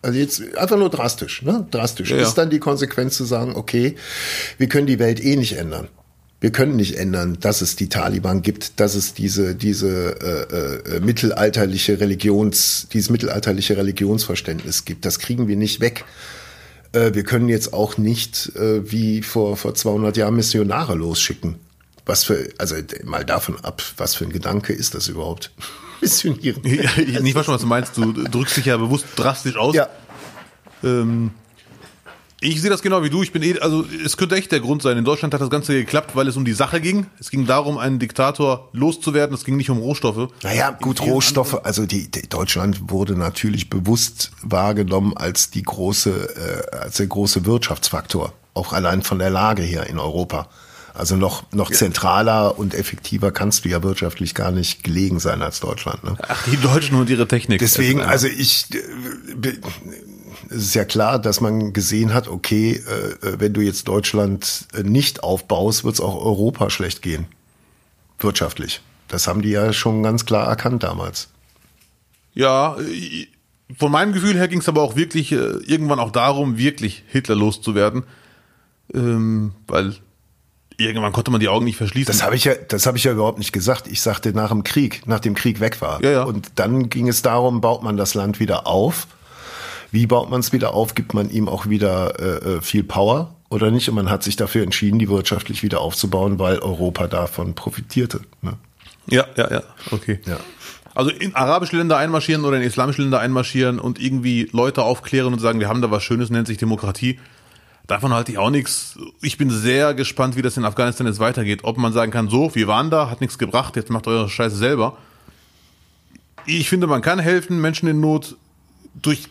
[SPEAKER 2] Also jetzt einfach nur drastisch, ne? Drastisch. Ja, ist dann die Konsequenz zu sagen, okay, wir können die Welt eh nicht ändern. Wir können nicht ändern, dass es die Taliban gibt, dass es diese, diese äh, äh, mittelalterliche Religions, dieses mittelalterliche Religionsverständnis gibt. Das kriegen wir nicht weg. Äh, wir können jetzt auch nicht äh, wie vor, vor 200 Jahren Missionare losschicken was für, also mal davon ab, was für ein Gedanke ist das überhaupt? *laughs*
[SPEAKER 1] Missionieren. Ja, ich nicht was du meinst, du drückst dich ja bewusst drastisch aus.
[SPEAKER 2] Ja.
[SPEAKER 1] Ähm, ich sehe das genau wie du. Ich bin eh, also es könnte echt der Grund sein. In Deutschland hat das Ganze geklappt, weil es um die Sache ging. Es ging darum, einen Diktator loszuwerden. Es ging nicht um Rohstoffe.
[SPEAKER 2] Naja, gut, Rohstoffe. Also die, die, Deutschland wurde natürlich bewusst wahrgenommen als die große, äh, als der große Wirtschaftsfaktor. Auch allein von der Lage her in Europa. Also noch, noch zentraler und effektiver kannst du ja wirtschaftlich gar nicht gelegen sein als Deutschland. Ne?
[SPEAKER 1] Ach, die Deutschen und ihre Technik.
[SPEAKER 2] Deswegen, also ich, äh, es ist ja klar, dass man gesehen hat, okay, äh, wenn du jetzt Deutschland äh, nicht aufbaust, wird es auch Europa schlecht gehen. Wirtschaftlich. Das haben die ja schon ganz klar erkannt damals.
[SPEAKER 1] Ja, von meinem Gefühl her ging es aber auch wirklich irgendwann auch darum, wirklich Hitler loszuwerden. Ähm, weil irgendwann konnte man die Augen nicht verschließen.
[SPEAKER 2] Das habe ich ja, das habe ich ja überhaupt nicht gesagt. Ich sagte nach dem Krieg, nach dem Krieg weg war.
[SPEAKER 1] Ja, ja.
[SPEAKER 2] Und dann ging es darum, baut man das Land wieder auf? Wie baut man es wieder auf? Gibt man ihm auch wieder äh, äh, viel Power oder nicht? Und man hat sich dafür entschieden, die wirtschaftlich wieder aufzubauen, weil Europa davon profitierte. Ne?
[SPEAKER 1] Ja, ja, ja, okay.
[SPEAKER 2] Ja.
[SPEAKER 1] Also in arabische Länder einmarschieren oder in islamische Länder einmarschieren und irgendwie Leute aufklären und sagen, wir haben da was Schönes, nennt sich Demokratie. Davon halte ich auch nichts. Ich bin sehr gespannt, wie das in Afghanistan jetzt weitergeht. Ob man sagen kann, so, wir waren da, hat nichts gebracht, jetzt macht eure Scheiße selber. Ich finde, man kann helfen, Menschen in Not durch,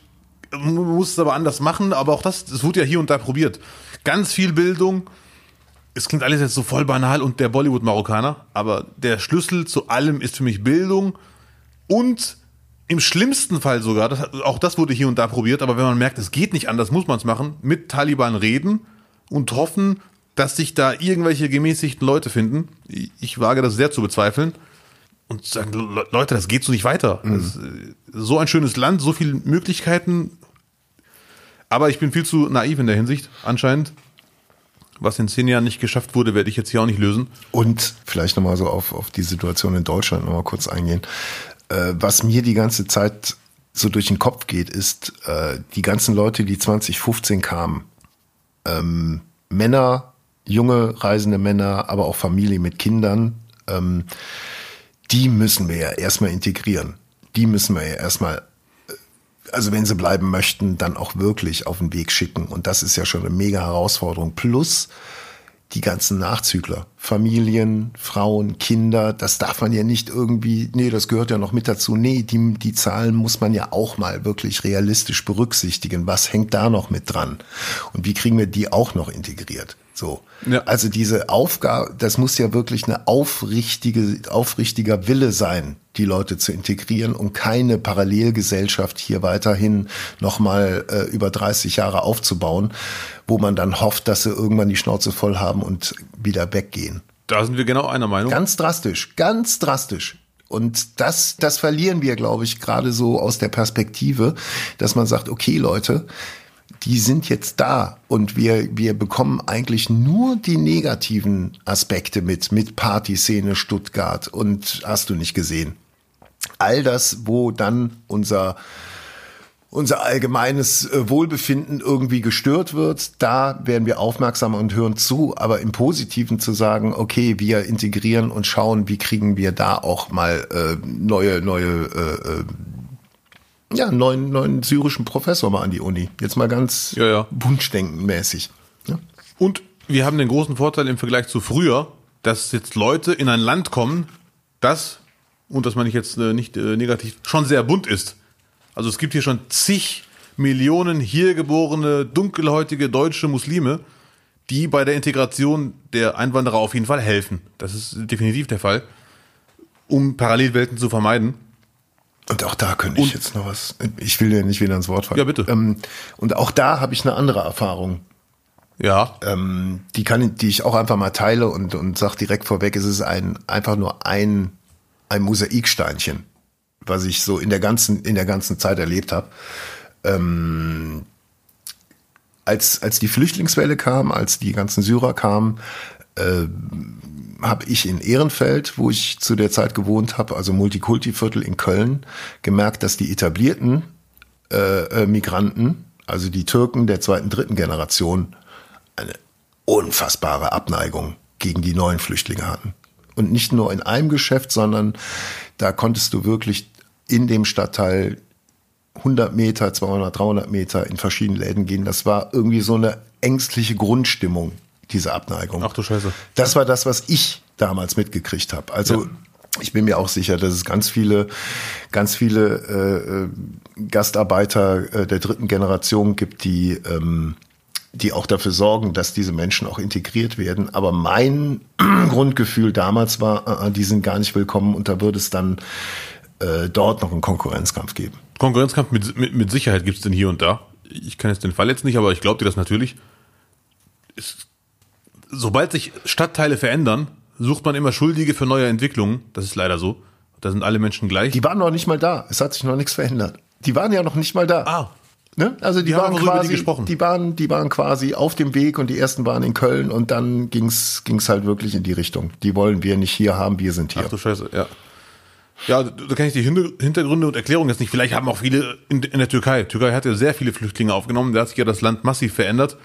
[SPEAKER 1] man muss es aber anders machen, aber auch das, das wurde ja hier und da probiert. Ganz viel Bildung. Es klingt alles jetzt so voll banal und der Bollywood-Marokkaner, aber der Schlüssel zu allem ist für mich Bildung und im schlimmsten Fall sogar, das, auch das wurde hier und da probiert, aber wenn man merkt, es geht nicht anders, muss man es machen, mit Taliban reden und hoffen, dass sich da irgendwelche gemäßigten Leute finden. Ich, wage das sehr zu bezweifeln. Und sagen, Le Leute, das geht so nicht weiter. Das, äh, so ein schönes Land, so viele Möglichkeiten. Aber ich bin viel zu naiv in der Hinsicht, anscheinend. Was in zehn Jahren nicht geschafft wurde, werde ich jetzt hier auch nicht lösen.
[SPEAKER 2] Und vielleicht nochmal so auf, auf die Situation in Deutschland nochmal kurz eingehen. Äh, was mir die ganze Zeit so durch den Kopf geht, ist äh, die ganzen Leute, die 2015 kamen. Ähm, Männer, junge reisende Männer, aber auch Familie mit Kindern. Ähm, die müssen wir ja erstmal integrieren. Die müssen wir ja erstmal, äh, also wenn sie bleiben möchten, dann auch wirklich auf den Weg schicken. Und das ist ja schon eine mega Herausforderung. Plus die ganzen Nachzügler, Familien, Frauen, Kinder, das darf man ja nicht irgendwie, nee, das gehört ja noch mit dazu. Nee, die, die Zahlen muss man ja auch mal wirklich realistisch berücksichtigen. Was hängt da noch mit dran? Und wie kriegen wir die auch noch integriert? So.
[SPEAKER 1] Ja.
[SPEAKER 2] Also diese Aufgabe, das muss ja wirklich eine aufrichtige, aufrichtiger Wille sein, die Leute zu integrieren und keine Parallelgesellschaft hier weiterhin nochmal äh, über 30 Jahre aufzubauen, wo man dann hofft, dass sie irgendwann die Schnauze voll haben und wieder weggehen.
[SPEAKER 1] Da sind wir genau einer Meinung.
[SPEAKER 2] Ganz drastisch, ganz drastisch. Und das, das verlieren wir, glaube ich, gerade so aus der Perspektive, dass man sagt, okay, Leute, die sind jetzt da und wir, wir bekommen eigentlich nur die negativen Aspekte mit, mit Partyszene Stuttgart und hast du nicht gesehen. All das, wo dann unser, unser allgemeines äh, Wohlbefinden irgendwie gestört wird, da werden wir aufmerksamer und hören zu, aber im Positiven zu sagen, okay, wir integrieren und schauen, wie kriegen wir da auch mal äh, neue, neue äh, äh ja, einen neuen, neuen syrischen Professor mal an die Uni. Jetzt mal ganz
[SPEAKER 1] Ja, ja.
[SPEAKER 2] wunschdenkenmäßig. Ja?
[SPEAKER 1] Und wir haben den großen Vorteil im Vergleich zu früher, dass jetzt Leute in ein Land kommen, das, und das meine ich jetzt äh, nicht äh, negativ, schon sehr bunt ist. Also es gibt hier schon zig Millionen hier geborene, dunkelhäutige deutsche Muslime, die bei der Integration der Einwanderer auf jeden Fall helfen. Das ist definitiv der Fall, um Parallelwelten zu vermeiden.
[SPEAKER 2] Und auch da könnte ich
[SPEAKER 1] Und-
[SPEAKER 2] jetzt noch was. Ich will dir nicht wieder ins Wort fallen.
[SPEAKER 1] Ja, bitte.
[SPEAKER 2] Ähm, und auch da habe ich eine andere Erfahrung,
[SPEAKER 1] Ja,
[SPEAKER 2] ähm, die kann, die ich auch einfach mal teile und und sag direkt vorweg, es ist ein einfach nur ein ein Mosaiksteinchen, was ich so in der ganzen in der ganzen Zeit erlebt habe. Ähm, als als die Flüchtlingswelle kam, als die ganzen Syrer kamen, habe ich in Ehrenfeld, wo ich zu der Zeit gewohnt habe, also Multikulti-Viertel in Köln, gemerkt, dass die etablierten äh, äh, Migranten, also die Türken der zweiten, dritten Generation, eine unfassbare Abneigung gegen die neuen Flüchtlinge hatten. Und nicht nur in einem Geschäft, sondern da konntest du wirklich in dem Stadtteil 100 Meter, 200, 300 Meter in verschiedenen Läden gehen. Das war irgendwie so eine ängstliche Grundstimmung, diese Abneigung.
[SPEAKER 1] Ach du Scheiße.
[SPEAKER 2] Das war das, was ich damals mitgekriegt habe. Also ich bin mir auch sicher, dass es ganz viele, ganz viele äh, Gastarbeiter äh, der dritten Generation gibt, die ähm, die auch dafür sorgen, dass diese Menschen auch integriert werden. Aber mein *clears throat* Grundgefühl damals war, äh, die sind gar nicht willkommen und da würde es dann äh, dort noch einen Konkurrenzkampf geben.
[SPEAKER 1] Konkurrenzkampf mit, mit, mit Sicherheit gibt es den hier und da. Ich kann jetzt den Fall jetzt nicht, aber ich glaube dir das natürlich. Es, sobald sich Stadtteile verändern, sucht man immer Schuldige für neue Entwicklungen. Das ist leider so. Da sind alle Menschen gleich.
[SPEAKER 2] Die waren noch nicht mal da. Es hat sich noch nichts verändert. Die waren ja noch nicht mal da.
[SPEAKER 1] ah,
[SPEAKER 2] Ne? Also die
[SPEAKER 1] haben
[SPEAKER 2] waren
[SPEAKER 1] über die
[SPEAKER 2] quasi,
[SPEAKER 1] gesprochen.
[SPEAKER 2] die waren, die waren quasi auf dem Weg und die ersten waren in Köln und dann ging's, ging's halt wirklich in die Richtung. Die wollen wir nicht hier haben, wir sind hier.
[SPEAKER 1] Ach du Scheiße, ja. Ja, da kenne ich die Hinter- Hintergründe und Erklärungen jetzt nicht. Vielleicht haben auch viele in, in der Türkei. Türkei hat ja sehr viele Flüchtlinge aufgenommen. Da hat sich ja das Land massiv verändert.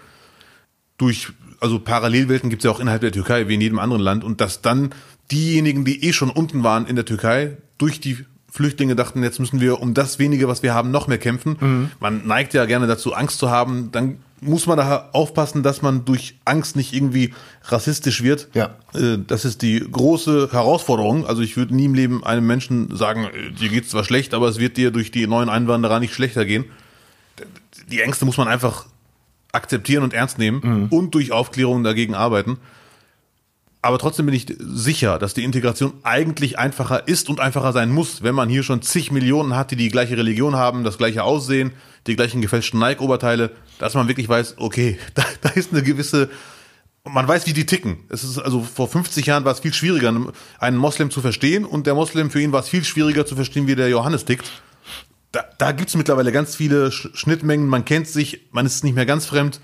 [SPEAKER 1] Durch, also Parallelwelten gibt es ja auch innerhalb der Türkei, wie in jedem anderen Land. Und dass dann diejenigen, die eh schon unten waren in der Türkei, durch die Flüchtlinge dachten, jetzt müssen wir um das wenige, was wir haben, noch mehr kämpfen. Man neigt ja gerne dazu, Angst zu haben. Dann muss man da aufpassen, dass man durch Angst nicht irgendwie rassistisch wird.
[SPEAKER 2] Ja.
[SPEAKER 1] Äh, Das ist die große Herausforderung. Also ich würde nie im Leben einem Menschen sagen, äh, dir geht's zwar schlecht, aber es wird dir durch die neuen Einwanderer nicht schlechter gehen. Die Ängste muss man einfach akzeptieren und ernst nehmen und durch Aufklärung dagegen arbeiten. Aber trotzdem bin ich sicher, dass die Integration eigentlich einfacher ist und einfacher sein muss, wenn man hier schon zig Millionen hat, die die gleiche Religion haben, das gleiche Aussehen, die gleichen gefälschten Nike-Oberteile, dass man wirklich weiß, okay, *laughs* da, da ist eine gewisse, man weiß, wie die ticken. Es ist also vor 50 Jahren war es viel schwieriger, einen Moslem zu verstehen und der Moslem für ihn war es viel schwieriger zu verstehen, wie der Johannes tickt. Da, da gibt es mittlerweile ganz viele Sch- Schnittmengen, man kennt sich, man ist nicht mehr ganz fremd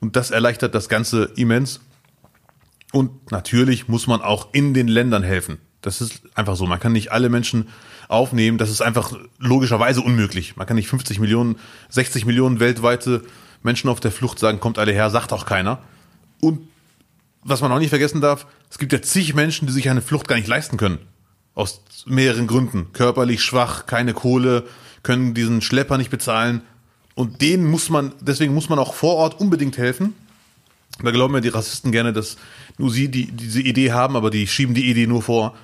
[SPEAKER 1] und das erleichtert das Ganze immens. Und natürlich muss man auch in den Ländern helfen. Das ist einfach so. Man kann nicht alle Menschen aufnehmen. Das ist einfach logischerweise unmöglich. Man kann nicht 50 Millionen, 60 Millionen weltweite Menschen auf der Flucht sagen, kommt alle her, sagt auch keiner. Und was man auch nicht vergessen darf, es gibt ja zig Menschen, die sich eine Flucht gar nicht leisten können. Aus mehreren Gründen. Körperlich schwach, keine Kohle, können diesen Schlepper nicht bezahlen. Und denen muss man, deswegen muss man auch vor Ort unbedingt helfen. Da glauben ja die Rassisten gerne, dass nur sie die, diese Idee haben, aber die schieben die Idee nur vor.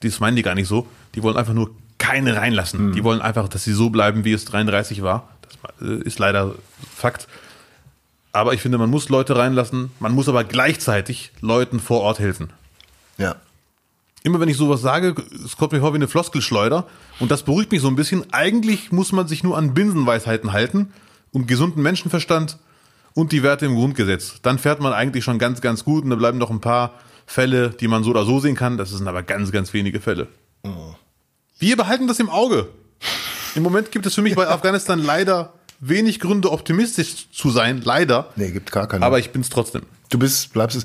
[SPEAKER 1] Das meinen die gar nicht so. Die wollen einfach nur keine reinlassen. Die wollen einfach, dass sie so bleiben, wie es 33 war. Das ist leider Fakt. Aber ich finde, man muss Leute reinlassen, man muss aber gleichzeitig Leuten vor Ort helfen.
[SPEAKER 2] Ja.
[SPEAKER 1] Immer wenn ich sowas sage, es kommt mir vor wie eine Floskelschleuder und das beruhigt mich so ein bisschen. Eigentlich muss man sich nur an Binsenweisheiten halten und gesunden Menschenverstand und die Werte im Grundgesetz. Dann fährt man eigentlich schon ganz, ganz gut und da bleiben noch ein paar Fälle, die man so oder so sehen kann. Das sind aber ganz, ganz wenige Fälle. Wir behalten das im Auge. Im Moment gibt es für mich bei *laughs* Afghanistan leider wenig Gründe, optimistisch zu sein. Leider.
[SPEAKER 2] Nee, gibt gar keine.
[SPEAKER 1] Aber ich bin's trotzdem.
[SPEAKER 2] Du bist, bleibst es.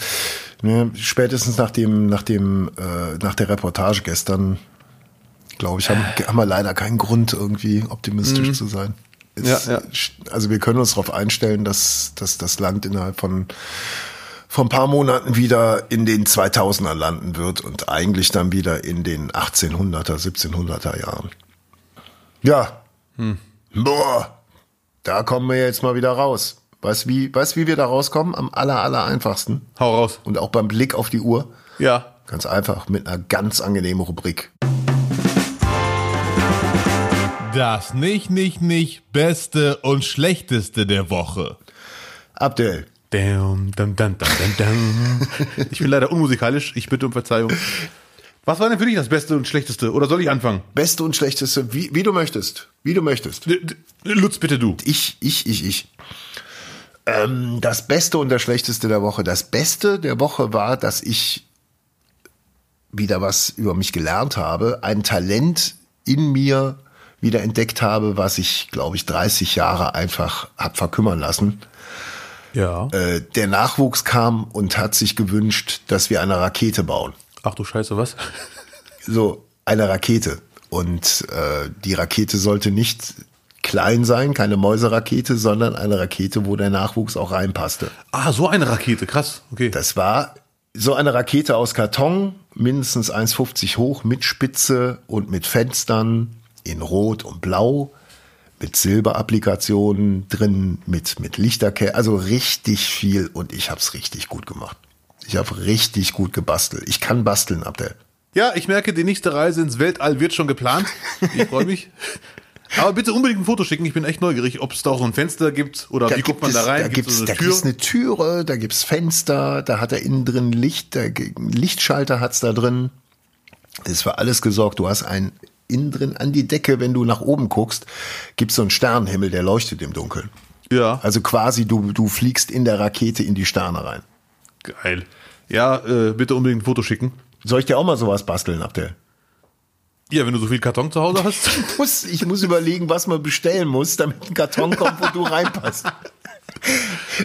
[SPEAKER 2] Ne, spätestens nach dem, nach dem, äh, nach der Reportage gestern, glaube ich, haben, haben wir leider keinen Grund, irgendwie optimistisch zu sein. Es,
[SPEAKER 1] Ja, ja.
[SPEAKER 2] Also wir können uns darauf einstellen, dass, dass das Land innerhalb von von ein paar Monaten wieder in den 2000er landen wird und eigentlich dann wieder in den 1800er, 1700er Jahren. Ja. Boah, da kommen wir jetzt mal wieder raus. Weißt wie, weißt wie wir da rauskommen? Am aller, aller einfachsten.
[SPEAKER 1] Hau raus.
[SPEAKER 2] Und auch beim Blick auf die Uhr.
[SPEAKER 1] Ja.
[SPEAKER 2] Ganz einfach mit einer ganz angenehmen Rubrik.
[SPEAKER 3] Das nicht, nicht, nicht Beste und Schlechteste der Woche.
[SPEAKER 2] Abdel,
[SPEAKER 1] Dum, dum, dum. Ich bin leider unmusikalisch. Ich bitte um Verzeihung. Was war denn für dich das Beste und Schlechteste? Oder soll ich anfangen?
[SPEAKER 2] beste und schlechteste, wie, wie du möchtest. Wie du möchtest.
[SPEAKER 1] Lutz, bitte du.
[SPEAKER 2] Ich, ich, ich, ich. Ähm, das Beste und das Schlechteste der Woche. Das Beste der Woche war, dass ich wieder was über mich gelernt habe, ein Talent in mir wieder entdeckt habe, was ich, glaube ich, 30 Jahre einfach hab verkümmern lassen.
[SPEAKER 1] Ja.
[SPEAKER 2] Äh, der Nachwuchs kam und hat sich gewünscht, dass wir eine Rakete bauen.
[SPEAKER 1] Ach du Scheiße, was?
[SPEAKER 2] So, eine Rakete. Und äh, die Rakete sollte nicht klein sein, keine Mäuserakete, sondern eine Rakete, wo der Nachwuchs auch reinpasste.
[SPEAKER 1] Ah, so eine Rakete. Krass. Okay.
[SPEAKER 2] Das war so eine Rakete aus Karton, mindestens 1,50 hoch, mit Spitze und mit Fenstern in Rot und Blau, mit Silberapplikationen drin, mit, mit Lichterkette, also richtig viel und ich habe es richtig gut gemacht. Ich habe richtig gut gebastelt. Ich kann basteln, Abdel.
[SPEAKER 1] Ja, ich merke, die nächste Reise ins Weltall wird schon geplant. Ich freue mich. *laughs* Aber bitte unbedingt ein Foto schicken. Ich bin echt neugierig, ob es da auch so ein Fenster gibt oder wie guckt man da rein?
[SPEAKER 2] Da
[SPEAKER 1] Gibt's
[SPEAKER 2] gibt's,
[SPEAKER 1] so
[SPEAKER 2] da
[SPEAKER 1] eine Tür?
[SPEAKER 2] eine Türe, da gibt's Fenster, da hat er innen drin Licht, der Lichtschalter hat's da drin. Es war alles gesorgt. Du hast ein innen drin an die Decke, wenn du nach oben guckst, gibt's so einen Sternenhimmel, der leuchtet im Dunkeln.
[SPEAKER 1] ja,
[SPEAKER 2] Also quasi du du fliegst in der Rakete in die Sterne rein.
[SPEAKER 1] geil. Ja, äh, bitte unbedingt ein Foto schicken.
[SPEAKER 2] Soll ich dir auch mal sowas basteln, Abdel?
[SPEAKER 1] Ja, wenn du so viel Karton zu Hause hast.
[SPEAKER 2] Ich muss, ich muss überlegen, was man bestellen muss, damit ein Karton kommt, wo du reinpasst.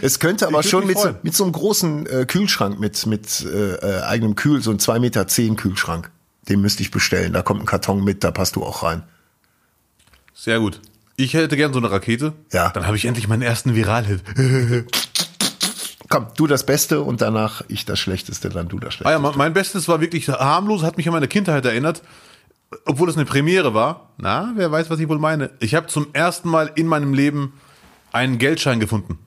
[SPEAKER 2] Es könnte aber schon mit so, mit so einem großen äh, Kühlschrank, mit, mit äh, äh, eigenem Kühl, so ein 2,10 Meter zehn Kühlschrank. Den müsste ich bestellen. Da kommt ein Karton mit, da passt du auch rein.
[SPEAKER 1] Sehr gut. Ich hätte gern so eine Rakete.
[SPEAKER 2] Ja.
[SPEAKER 1] Dann habe ich endlich meinen ersten Viral-Hit. *laughs*
[SPEAKER 2] Komm, du das Beste und danach ich das Schlechteste, dann du das
[SPEAKER 1] Ah
[SPEAKER 2] Schlechteste.
[SPEAKER 1] ja, mein- mein Bestes war wirklich harmlos, hat mich an meine Kindheit erinnert, obwohl es eine Premiere war. Na, wer weiß, was ich wohl meine. Ich habe zum ersten Mal in meinem Leben einen Geldschein gefunden.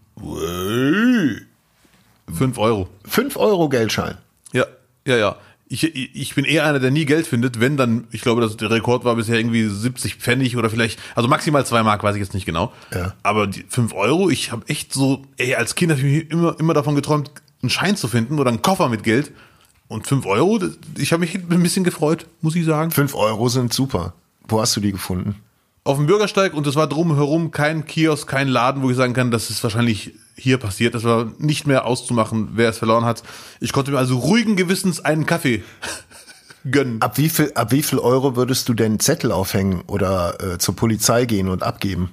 [SPEAKER 1] Fünf Euro.
[SPEAKER 2] 5 Euro Geldschein.
[SPEAKER 1] Ja, ja, ja. Ich, ich bin eher einer, der nie Geld findet, wenn dann, ich glaube, dass der Rekord war bisher irgendwie 70 Pfennig oder vielleicht, also maximal zwei Mark, weiß ich jetzt nicht genau.
[SPEAKER 2] Ja.
[SPEAKER 1] Aber die fünf Euro, ich habe echt so, ey, als Kind habe ich mich immer, immer davon geträumt, einen Schein zu finden oder einen Koffer mit Geld. Und fünf Euro, das- ich habe mich ein bisschen gefreut, muss ich sagen.
[SPEAKER 2] 5 Euro sind super. Wo hast du die gefunden?
[SPEAKER 1] Auf dem Bürgersteig und es war drumherum kein Kiosk, kein Laden, wo ich sagen kann, das ist wahrscheinlich hier passiert. Das war nicht mehr auszumachen, wer es verloren hat. Ich konnte mir also ruhigen Gewissens einen Kaffee *laughs* gönnen.
[SPEAKER 2] Ab wie viel, ab wie viel Euro würdest du denn Zettel aufhängen oder äh, zur Polizei gehen und abgeben?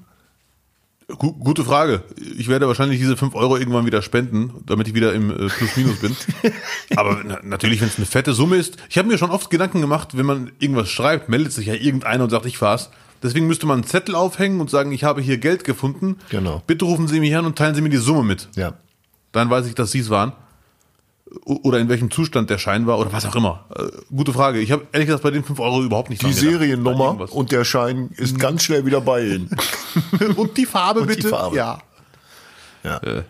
[SPEAKER 1] Gu gute Frage. Ich werde wahrscheinlich diese 5 Euro irgendwann wieder spenden, damit ich wieder im äh, Plus-Minus bin. *laughs* Aber na natürlich, wenn es eine fette Summe ist. Ich habe mir schon oft Gedanken gemacht, wenn man irgendwas schreibt, meldet sich ja irgendeiner und sagt, ich fahr's. Deswegen müsste man einen Zettel aufhängen und sagen, ich habe hier Geld gefunden.
[SPEAKER 2] Genau.
[SPEAKER 1] Bitte rufen Sie mich an und teilen Sie mir die Summe mit.
[SPEAKER 2] Ja.
[SPEAKER 1] Dann weiß ich, dass Sie es waren. Oder in welchem Zustand der Schein war oder was auch immer. Äh, gute Frage. Ich habe ehrlich gesagt bei den 5 Euro überhaupt nicht
[SPEAKER 2] Die. Seriennummer und der Schein ist ganz schnell wieder bei Ihnen. *laughs*
[SPEAKER 1] und die Farbe
[SPEAKER 2] Und die
[SPEAKER 1] bitte.
[SPEAKER 2] Farbe.
[SPEAKER 1] Ja.
[SPEAKER 2] Ja.
[SPEAKER 1] Äh,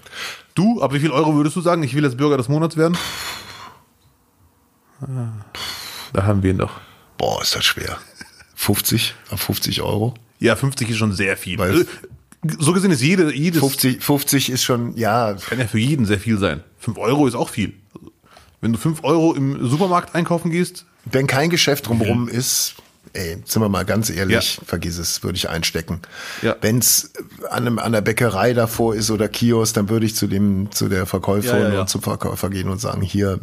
[SPEAKER 1] Du, ab wie viel Euro würdest du sagen, ich will jetzt Bürger des Monats werden? Ah, Da haben wir ihn doch.
[SPEAKER 2] Boah, ist das schwer. 50, ab 50 Euro.
[SPEAKER 1] Ja, 50 ist schon sehr viel.
[SPEAKER 2] Weil-
[SPEAKER 1] Äh, so gesehen ist jede, jedes
[SPEAKER 2] 50, 50 ist schon, ja,
[SPEAKER 1] kann ja für jeden sehr viel sein. 5 Euro ist auch viel. Wenn du 5 Euro im Supermarkt einkaufen gehst,
[SPEAKER 2] wenn kein Geschäft drumherum ist, ey, sind wir mal ganz ehrlich,
[SPEAKER 1] Ja.
[SPEAKER 2] vergiss es, würde ich einstecken.
[SPEAKER 1] Ja.
[SPEAKER 2] Wenn's an, einem, an der Bäckerei davor ist oder Kiosk, dann würde ich zu dem, zu der Verkäuferin
[SPEAKER 1] Ja, ja,
[SPEAKER 2] und zum Verkäufer gehen und sagen, hier,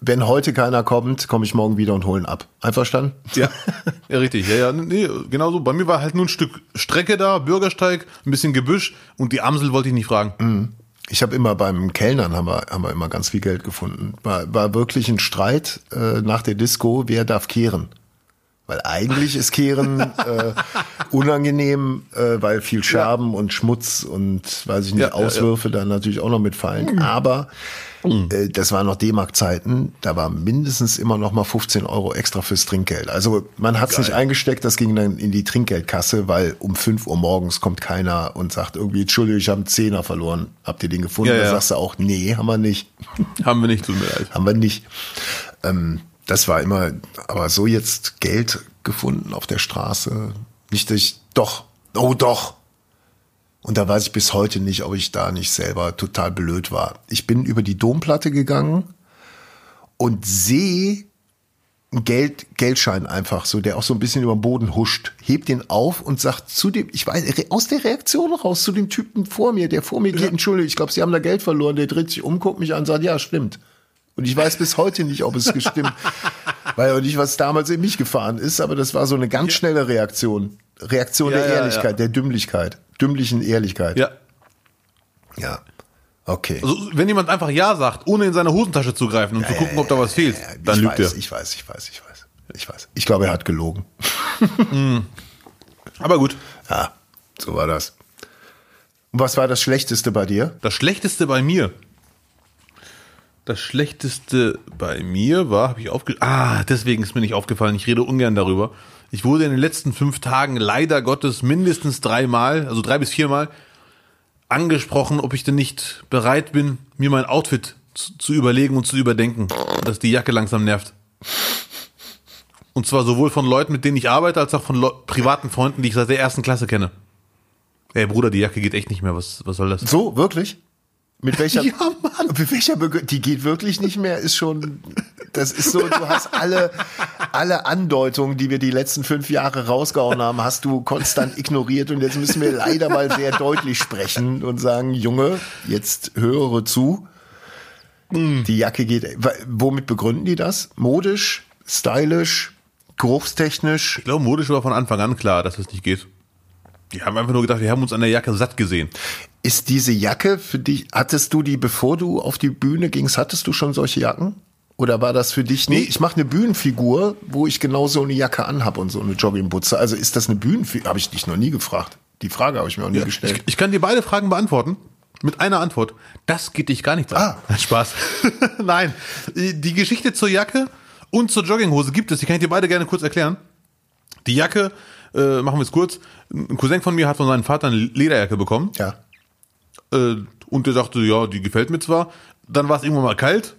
[SPEAKER 2] wenn heute keiner kommt, komme ich morgen wieder und holen ab. Einverstanden?
[SPEAKER 1] Ja, *laughs* ja richtig. Ja, ja, nee, genau so. Bei mir war halt nur ein Stück Strecke da, Bürgersteig, ein bisschen Gebüsch und die Amsel wollte ich nicht fragen.
[SPEAKER 2] Ich habe immer beim Kellnern haben wir, haben wir immer ganz viel Geld gefunden. War, war wirklich ein Streit äh, nach der Disco, wer darf kehren. Weil eigentlich ist Kehren *laughs* äh, unangenehm, äh, weil viel Scherben und Schmutz und weiß ich nicht,
[SPEAKER 1] Ja, ja, ja.
[SPEAKER 2] Auswürfe dann natürlich auch noch mitfallen. Aber äh, das waren noch D-Mark-Zeiten, da war mindestens immer noch mal 15 Euro extra fürs Trinkgeld. Also man hat es nicht eingesteckt, das ging dann in die Trinkgeldkasse, weil um 5 Uhr morgens kommt keiner und sagt irgendwie, Entschuldigung, ich habe einen Zehner verloren. Habt ihr den gefunden?
[SPEAKER 1] Ja,
[SPEAKER 2] Da
[SPEAKER 1] ja.
[SPEAKER 2] sagst du auch, nee, haben wir nicht. *laughs*
[SPEAKER 1] Haben wir nicht, tut mir leid.
[SPEAKER 2] Haben wir nicht. Ähm, das war immer, aber so jetzt Geld gefunden auf der Straße. Nicht, dass ich, doch, oh doch. Und da weiß ich bis heute nicht, ob ich da nicht selber total blöd war. Ich bin über die Domplatte gegangen und sehe einen Geld, Geldschein einfach so, der auch so ein bisschen über den Boden huscht, hebt den auf und sagt zu dem, ich weiß, aus der Reaktion raus, zu dem Typen vor mir, der vor mir geht, Entschuldigung, ich glaube, Sie haben da Geld verloren, der dreht sich um, guckt mich an und sagt, ja, stimmt. Und ich weiß bis heute nicht, ob es gestimmt, *laughs* weil auch nicht, was damals in mich gefahren ist, aber das war so eine ganz schnelle Reaktion. Reaktion
[SPEAKER 1] Ja,
[SPEAKER 2] der
[SPEAKER 1] ja,
[SPEAKER 2] Ehrlichkeit,
[SPEAKER 1] ja.
[SPEAKER 2] der Dümmlichkeit, dümmlichen Ehrlichkeit.
[SPEAKER 1] Ja.
[SPEAKER 2] ja. Okay.
[SPEAKER 1] Also, wenn jemand einfach Ja sagt, ohne in seine Hosentasche zu greifen und zu gucken, ob da was fehlt, dann lügt
[SPEAKER 2] weiß,
[SPEAKER 1] er.
[SPEAKER 2] Ich weiß, ich weiß, ich weiß. Ich weiß. Ich glaube, er hat gelogen. *laughs*
[SPEAKER 1] Aber gut.
[SPEAKER 2] Ja, so war das. Und was war das Schlechteste bei dir?
[SPEAKER 1] Das Schlechteste bei mir. Das Schlechteste bei mir war, habe ich aufge... Ah, deswegen ist mir nicht aufgefallen. Ich rede ungern darüber. Ich wurde in den letzten fünf Tagen leider Gottes mindestens dreimal, also drei bis viermal, angesprochen, ob ich denn nicht bereit bin, mir mein Outfit zu, zu überlegen und zu überdenken, dass die Jacke langsam nervt. Und zwar sowohl von Leuten, mit denen ich arbeite, als auch von Leu privaten Freunden, die ich seit der ersten Klasse kenne. Ey Bruder, die Jacke geht echt nicht mehr. Was, was soll das?
[SPEAKER 2] So, wirklich? Mit welcher, *laughs*
[SPEAKER 1] Ja, Mann.
[SPEAKER 2] Mit welcher Begr die geht wirklich nicht mehr, ist schon, das ist so, du hast alle, alle Andeutungen, die wir die letzten fünf Jahre rausgehauen haben, hast du konstant ignoriert und jetzt müssen wir leider mal sehr deutlich sprechen und sagen, Junge, jetzt höre zu. Die Jacke geht, womit begründen die das? Modisch, stylisch, geruchstechnisch.
[SPEAKER 1] Ich glaube, modisch war von Anfang an klar, dass es nicht geht. Die haben einfach nur gedacht, wir haben uns an der Jacke satt gesehen.
[SPEAKER 2] Ist diese Jacke für dich, hattest du die, bevor du auf die Bühne gingst, hattest du schon solche Jacken? Oder war das für dich, nee, ich mache eine Bühnenfigur, wo ich genau so eine Jacke anhab und so eine Joggingbutze. Also ist das eine Bühnenfigur? Habe ich dich noch nie gefragt. Die Frage habe ich mir auch nie gestellt.
[SPEAKER 1] Ich, ich kann dir beide Fragen beantworten. Mit einer Antwort. Das geht dich gar nicht an.
[SPEAKER 2] Ah. *laughs*
[SPEAKER 1] Spaß. *laughs* Nein. Die Geschichte zur Jacke und zur Jogginghose gibt es. Die kann ich dir beide gerne kurz erklären. Die Jacke, äh, machen wir es kurz. Ein Cousin von mir hat von seinem Vater eine Lederjacke bekommen.
[SPEAKER 2] ja.
[SPEAKER 1] Äh, und der sagte, ja, die gefällt mir zwar. Dann war es irgendwann mal kalt.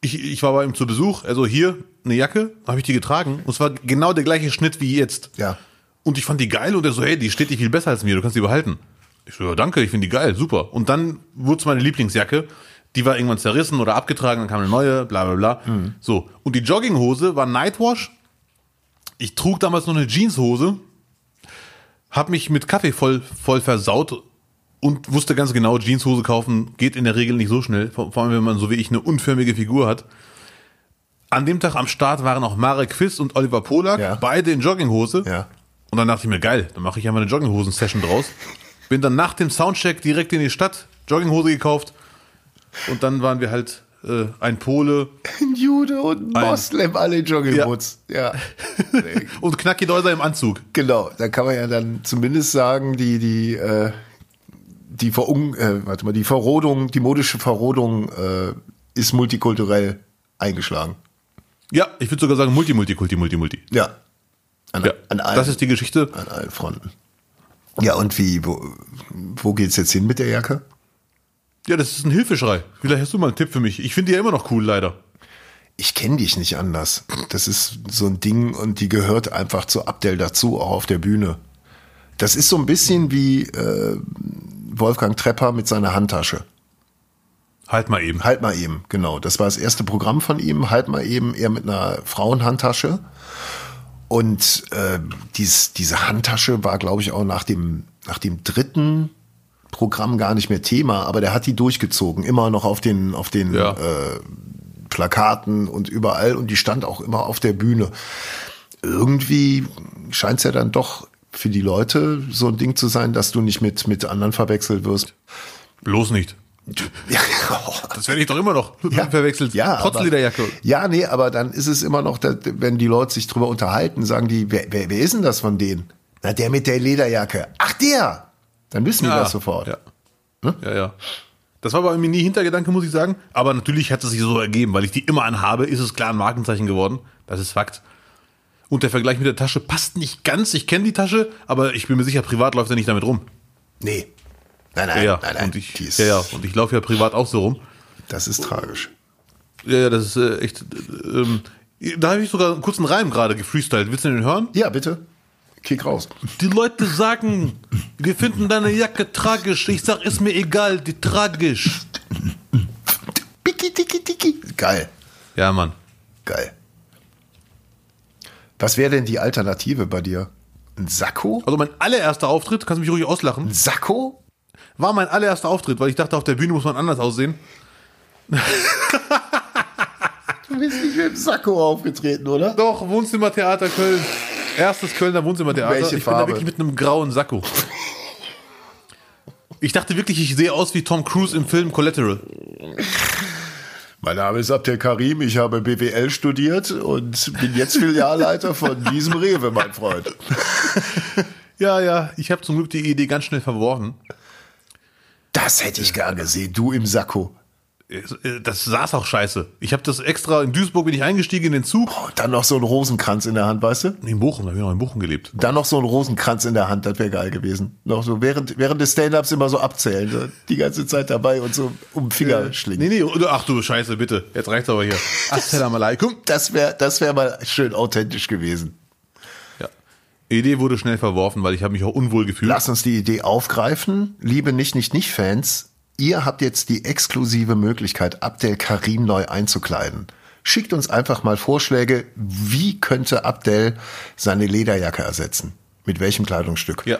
[SPEAKER 1] Ich, ich war bei ihm zu Besuch. Also hier eine Jacke, habe ich die getragen. Und es war genau der gleiche Schnitt wie jetzt.
[SPEAKER 2] Ja.
[SPEAKER 1] Und ich fand die geil und er so, hey, die steht dir viel besser als mir, du kannst die behalten. Ich so, ja, danke, ich finde die geil, super. Und dann wurde es meine Lieblingsjacke. Die war irgendwann zerrissen oder abgetragen, dann kam eine neue, bla bla bla. So. Und die Jogginghose war Nightwash. Ich trug damals noch eine Jeanshose, hab mich mit Kaffee voll, voll versaut und wusste ganz genau, Jeanshose kaufen geht in der Regel nicht so schnell, vor allem wenn man so wie ich eine unförmige Figur hat. An dem Tag am Start waren auch Marek Quiz und Oliver Polak,
[SPEAKER 2] Ja.
[SPEAKER 1] beide in Jogginghose.
[SPEAKER 2] Ja.
[SPEAKER 1] Und dann dachte ich mir, geil, dann mache ich einfach eine Jogginghosen-Session draus. Bin dann nach dem Soundcheck direkt in die Stadt, Jogginghose gekauft. Und dann waren wir halt äh, ein Pole
[SPEAKER 2] Ein Jude und ein Moslem, alle in Joggingboots. Ja. Nee, *laughs*
[SPEAKER 1] und Knacki Deuser im Anzug.
[SPEAKER 2] genau. Da kann man ja dann zumindest sagen, die, die, äh, die Verung, äh, warte mal, die Verrodung, die modische Verrodung äh, ist multikulturell eingeschlagen.
[SPEAKER 1] Ja, ich würde sogar sagen Multi, Multi, Kulti, Multi, Multi.
[SPEAKER 2] Ja. An,
[SPEAKER 1] Ja,
[SPEAKER 2] an, allen,
[SPEAKER 1] das ist die Geschichte.
[SPEAKER 2] an allen Fronten. Ja, und wie, wo, wo geht's jetzt hin mit der Jacke?
[SPEAKER 1] Ja, das ist ein Hilfeschrei. Vielleicht hast du mal einen Tipp für mich. Ich finde die ja immer noch cool, leider.
[SPEAKER 2] Ich kenne dich nicht anders. Das ist so ein Ding und die gehört einfach zu Abdel dazu, auch auf der Bühne. Das ist so ein bisschen wie äh, Wolfgang Trepper mit seiner Handtasche.
[SPEAKER 1] Halt mal eben.
[SPEAKER 2] Halt mal eben, genau. Das war das erste Programm von ihm. Halt mal eben, er mit einer Frauenhandtasche. Und äh, dies, diese Handtasche war, glaube ich, auch nach dem, nach dem dritten Programm gar nicht mehr Thema, aber der hat die durchgezogen, immer noch auf den, auf den
[SPEAKER 1] Ja.
[SPEAKER 2] äh, Plakaten und überall und die stand auch immer auf der Bühne. Irgendwie scheint es ja dann doch für die Leute so ein Ding zu sein, dass du nicht mit, mit anderen verwechselt wirst.
[SPEAKER 1] Bloß nicht.
[SPEAKER 2] Ja,
[SPEAKER 1] Das werde ich doch immer noch verwechselt.
[SPEAKER 2] Ja,
[SPEAKER 1] Trotz
[SPEAKER 2] aber-
[SPEAKER 1] Lederjacke.
[SPEAKER 2] Ja, nee, aber dann ist es immer noch, wenn die Leute sich drüber unterhalten, sagen die, wer, wer, wer ist denn das von denen? Na, der mit der Lederjacke. Ach, der! Dann wissen die das sofort.
[SPEAKER 1] Ja. ja, ja. Das war bei mir nie Hintergedanke, muss ich sagen. Aber natürlich hat es sich so ergeben, weil ich die immer anhabe, ist es klar ein Markenzeichen geworden. Das ist Fakt. Und der Vergleich mit der Tasche passt nicht ganz. Ich kenne die Tasche, aber ich bin mir sicher, privat läuft er nicht damit rum.
[SPEAKER 2] Nee. Nein, nein,
[SPEAKER 1] ja.
[SPEAKER 2] nein, nein.
[SPEAKER 1] Und ich, ja, ja. Und ich laufe ja privat auch so rum.
[SPEAKER 2] Das ist tragisch.
[SPEAKER 1] Ja, ja, das ist äh, echt. äh, da habe ich sogar einen kurzen Reim gerade gefreestylt. Willst du den hören?
[SPEAKER 2] Ja, bitte. Kick raus.
[SPEAKER 1] Die Leute sagen, wir finden deine Jacke tragisch. Ich sag, ist mir egal, die tragisch.
[SPEAKER 2] Piki, tiki, tiki. Geil.
[SPEAKER 1] Ja, Mann.
[SPEAKER 2] Geil. Was wäre denn die Alternative bei dir? Ein Sakko?
[SPEAKER 1] Also mein allererster Auftritt, kannst du mich ruhig auslachen,
[SPEAKER 2] Ein Sakko?
[SPEAKER 1] war mein allererster Auftritt, weil ich dachte, auf der Bühne muss man anders aussehen.
[SPEAKER 2] Du bist nicht mit dem Sakko aufgetreten, oder?
[SPEAKER 1] Doch, Wohnzimmertheater Köln. Erstes Kölner Wohnzimmertheater.
[SPEAKER 2] Welche
[SPEAKER 1] ich bin da
[SPEAKER 2] Farbe?
[SPEAKER 1] wirklich mit einem grauen Sakko. Ich dachte wirklich, ich sehe aus wie Tom Cruise im Film Collateral.
[SPEAKER 2] Mein Name ist Abdel Karim, ich habe BWL studiert und bin jetzt Filialleiter von *laughs* diesem Rewe, mein Freund. *laughs*
[SPEAKER 1] Ja, ja, ich habe zum Glück die Idee ganz schnell verworfen.
[SPEAKER 2] Das hätte ich gern gesehen, du im Sakko.
[SPEAKER 1] Äh, Das saß auch scheiße. Ich habe das extra, in Duisburg bin ich eingestiegen in den Zug.
[SPEAKER 2] Und dann noch so ein Rosenkranz in der Hand, weißt du?
[SPEAKER 1] In Bochum, da habe ich noch in Bochum gelebt.
[SPEAKER 2] Dann noch so ein Rosenkranz in der Hand, das wäre geil gewesen. Noch so während, während des Stand-Ups immer so abzählen, so die ganze Zeit dabei und so um den Finger schlingen.
[SPEAKER 1] Nee, nee, ach du Scheiße, bitte. Jetzt reicht's aber hier. *laughs* Assalamu alaikum.
[SPEAKER 2] Das wäre das wär mal schön authentisch gewesen.
[SPEAKER 1] Ja. Idee wurde schnell verworfen, weil ich habe mich auch unwohl gefühlt.
[SPEAKER 2] Lass uns die Idee aufgreifen. Liebe Nicht-Nicht-Nicht-Fans, ihr habt jetzt die exklusive Möglichkeit, Abdel Karim neu einzukleiden. Schickt uns einfach mal Vorschläge, wie könnte Abdel seine Lederjacke ersetzen? Mit welchem Kleidungsstück?
[SPEAKER 1] Ja.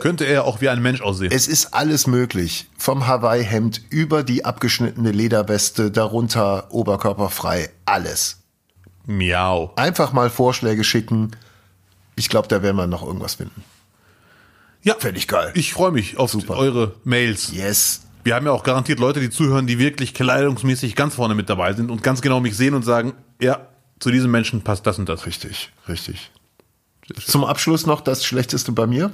[SPEAKER 1] Könnte er auch wie ein Mensch aussehen.
[SPEAKER 2] Es ist alles möglich. Vom Hawaii-Hemd über die abgeschnittene Lederweste, darunter oberkörperfrei, alles.
[SPEAKER 1] Miau.
[SPEAKER 2] Einfach mal Vorschläge schicken. Ich glaube, da werden wir noch irgendwas finden.
[SPEAKER 1] Ja,
[SPEAKER 2] Fänd ich geil.
[SPEAKER 1] Ich freue mich auf eure Mails.
[SPEAKER 2] Yes.
[SPEAKER 1] Wir haben ja auch garantiert Leute, die zuhören, die wirklich kleidungsmäßig ganz vorne mit dabei sind und ganz genau mich sehen und sagen, ja, zu diesem Menschen passt das und das.
[SPEAKER 2] Richtig, richtig. Zum Abschluss noch das Schlechteste bei mir.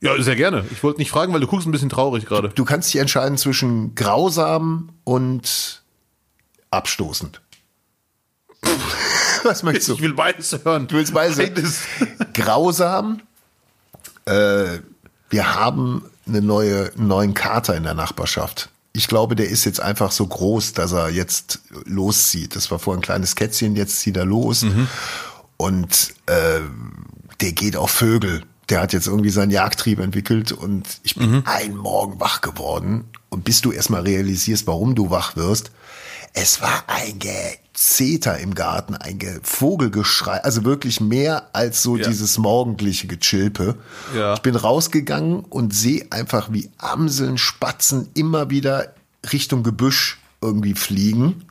[SPEAKER 1] Ja, sehr gerne. Ich wollte nicht fragen, weil du guckst ein bisschen traurig gerade.
[SPEAKER 2] Du kannst dich entscheiden zwischen grausam und abstoßend. Was möchtest du?
[SPEAKER 1] Ich will beides hören.
[SPEAKER 2] Du willst beides?
[SPEAKER 1] Beides.
[SPEAKER 2] Grausam. Äh, wir haben eine neue, einen neuen Kater in der Nachbarschaft. Ich glaube, der ist jetzt einfach so groß, dass er jetzt loszieht. Das war vorher ein kleines Kätzchen, jetzt zieht er los. Und äh, der geht auf Vögel. Der hat jetzt irgendwie seinen Jagdtrieb entwickelt und ich bin einen Morgen wach geworden. Und bis du erstmal realisierst, warum du wach wirst, es war ein Gezeter im Garten, ein Ge Vogelgeschrei, also wirklich mehr als so
[SPEAKER 1] Ja.
[SPEAKER 2] dieses morgendliche Gechilpe.
[SPEAKER 1] Ja.
[SPEAKER 2] Ich bin rausgegangen und sehe einfach, wie Amseln, Spatzen immer wieder Richtung Gebüsch irgendwie fliegen.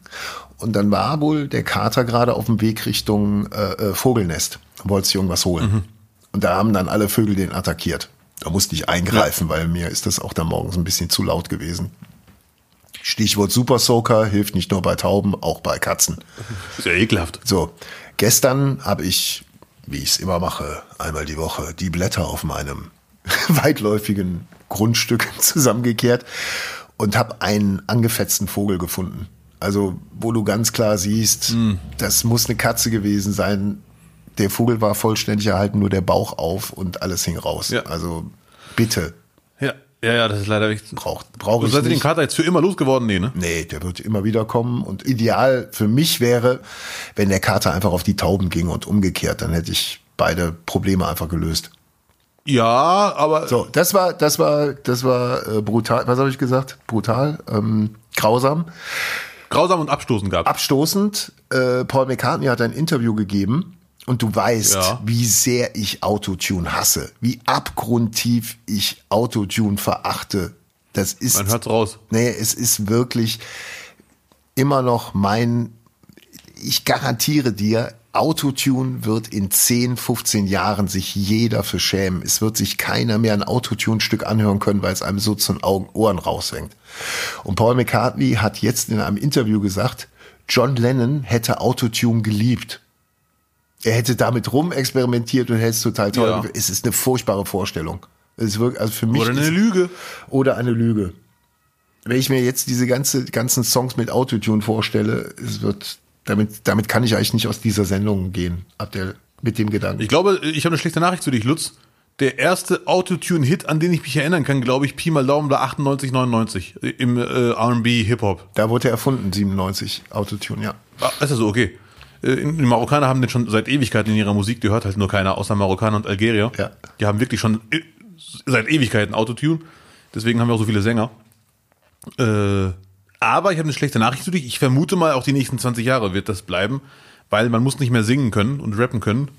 [SPEAKER 2] Und dann war wohl der Kater gerade auf dem Weg Richtung äh, äh, Vogelnest, wollte sich irgendwas holen. Und da haben dann alle Vögel den attackiert. Da musste ich eingreifen, weil mir ist das auch da morgens ein bisschen zu laut gewesen. Stichwort Super Soaker hilft nicht nur bei Tauben, auch bei Katzen.
[SPEAKER 1] Ist ja ekelhaft.
[SPEAKER 2] So, gestern habe ich, wie ich es immer mache, einmal die Woche die Blätter auf meinem *laughs* weitläufigen Grundstück *laughs* zusammengekehrt und habe einen angefetzten Vogel gefunden. Also, wo du ganz klar siehst,
[SPEAKER 1] Hm.
[SPEAKER 2] das muss eine Katze gewesen sein. Der Vogel war vollständig erhalten, nur der Bauch auf und alles hing raus.
[SPEAKER 1] Ja.
[SPEAKER 2] Also, bitte,
[SPEAKER 1] Ja, ja, das ist leider echt.
[SPEAKER 2] braucht brauche
[SPEAKER 1] Und
[SPEAKER 2] ich
[SPEAKER 1] seid ihr den
[SPEAKER 2] nicht.
[SPEAKER 1] Kater jetzt für immer losgeworden? Nee, ne?
[SPEAKER 2] Nee, der wird immer wieder kommen. Und ideal für mich wäre, wenn der Kater einfach auf die Tauben ging und umgekehrt. Dann hätte ich beide Probleme einfach gelöst.
[SPEAKER 1] Ja, aber
[SPEAKER 2] So, das war, das war, das war äh, brutal. Was habe ich gesagt? Brutal, ähm, grausam,
[SPEAKER 1] grausam und abstoßend gab.
[SPEAKER 2] abstoßend. Äh, Paul McCartney hat ein Interview gegeben. Und du weißt,
[SPEAKER 1] Ja.
[SPEAKER 2] wie sehr ich Autotune hasse, wie abgrundtief ich Autotune verachte. Das ist
[SPEAKER 1] Man hört's raus.
[SPEAKER 2] Nee, es ist wirklich immer noch mein, ich garantiere dir, Autotune wird in 10, 15 Jahren sich jeder für schämen. Es wird sich keiner mehr ein Autotune-Stück anhören können, weil es einem so zu den Augen, Ohren raushängt. Und Paul McCartney hat jetzt in einem Interview gesagt, John Lennon hätte Autotune geliebt. Er hätte damit rumexperimentiert und hätte es total toll.
[SPEAKER 1] Ja.
[SPEAKER 2] Es ist eine furchtbare Vorstellung. Es ist wirklich, also für mich
[SPEAKER 1] Oder eine Lüge.
[SPEAKER 2] oder eine Lüge. Wenn ich mir jetzt diese ganze, ganzen Songs mit Autotune vorstelle, es wird, damit, damit kann ich eigentlich nicht aus dieser Sendung gehen, ab der, mit dem Gedanken.
[SPEAKER 1] Ich glaube, ich habe eine schlechte Nachricht für dich, Lutz. Der erste Autotune-Hit, an den ich mich erinnern kann, glaube ich, Pi mal Daumen war 98, 99 im äh, R&B Hip-Hop.
[SPEAKER 2] da wurde er erfunden, 97, Autotune, ja.
[SPEAKER 1] Ah, ist ja so, okay. Äh, Die Marokkaner haben den schon seit Ewigkeiten in ihrer Musik, die hört halt nur keiner, außer Marokkaner und Algerier.
[SPEAKER 2] Ja.
[SPEAKER 1] Die haben wirklich schon äh, seit Ewigkeiten Autotune. Deswegen haben wir auch so viele Sänger. Äh, aber ich habe eine schlechte Nachricht für dich. Ich vermute mal, auch die nächsten 20 Jahre wird das bleiben, weil man muss nicht mehr singen können und rappen können.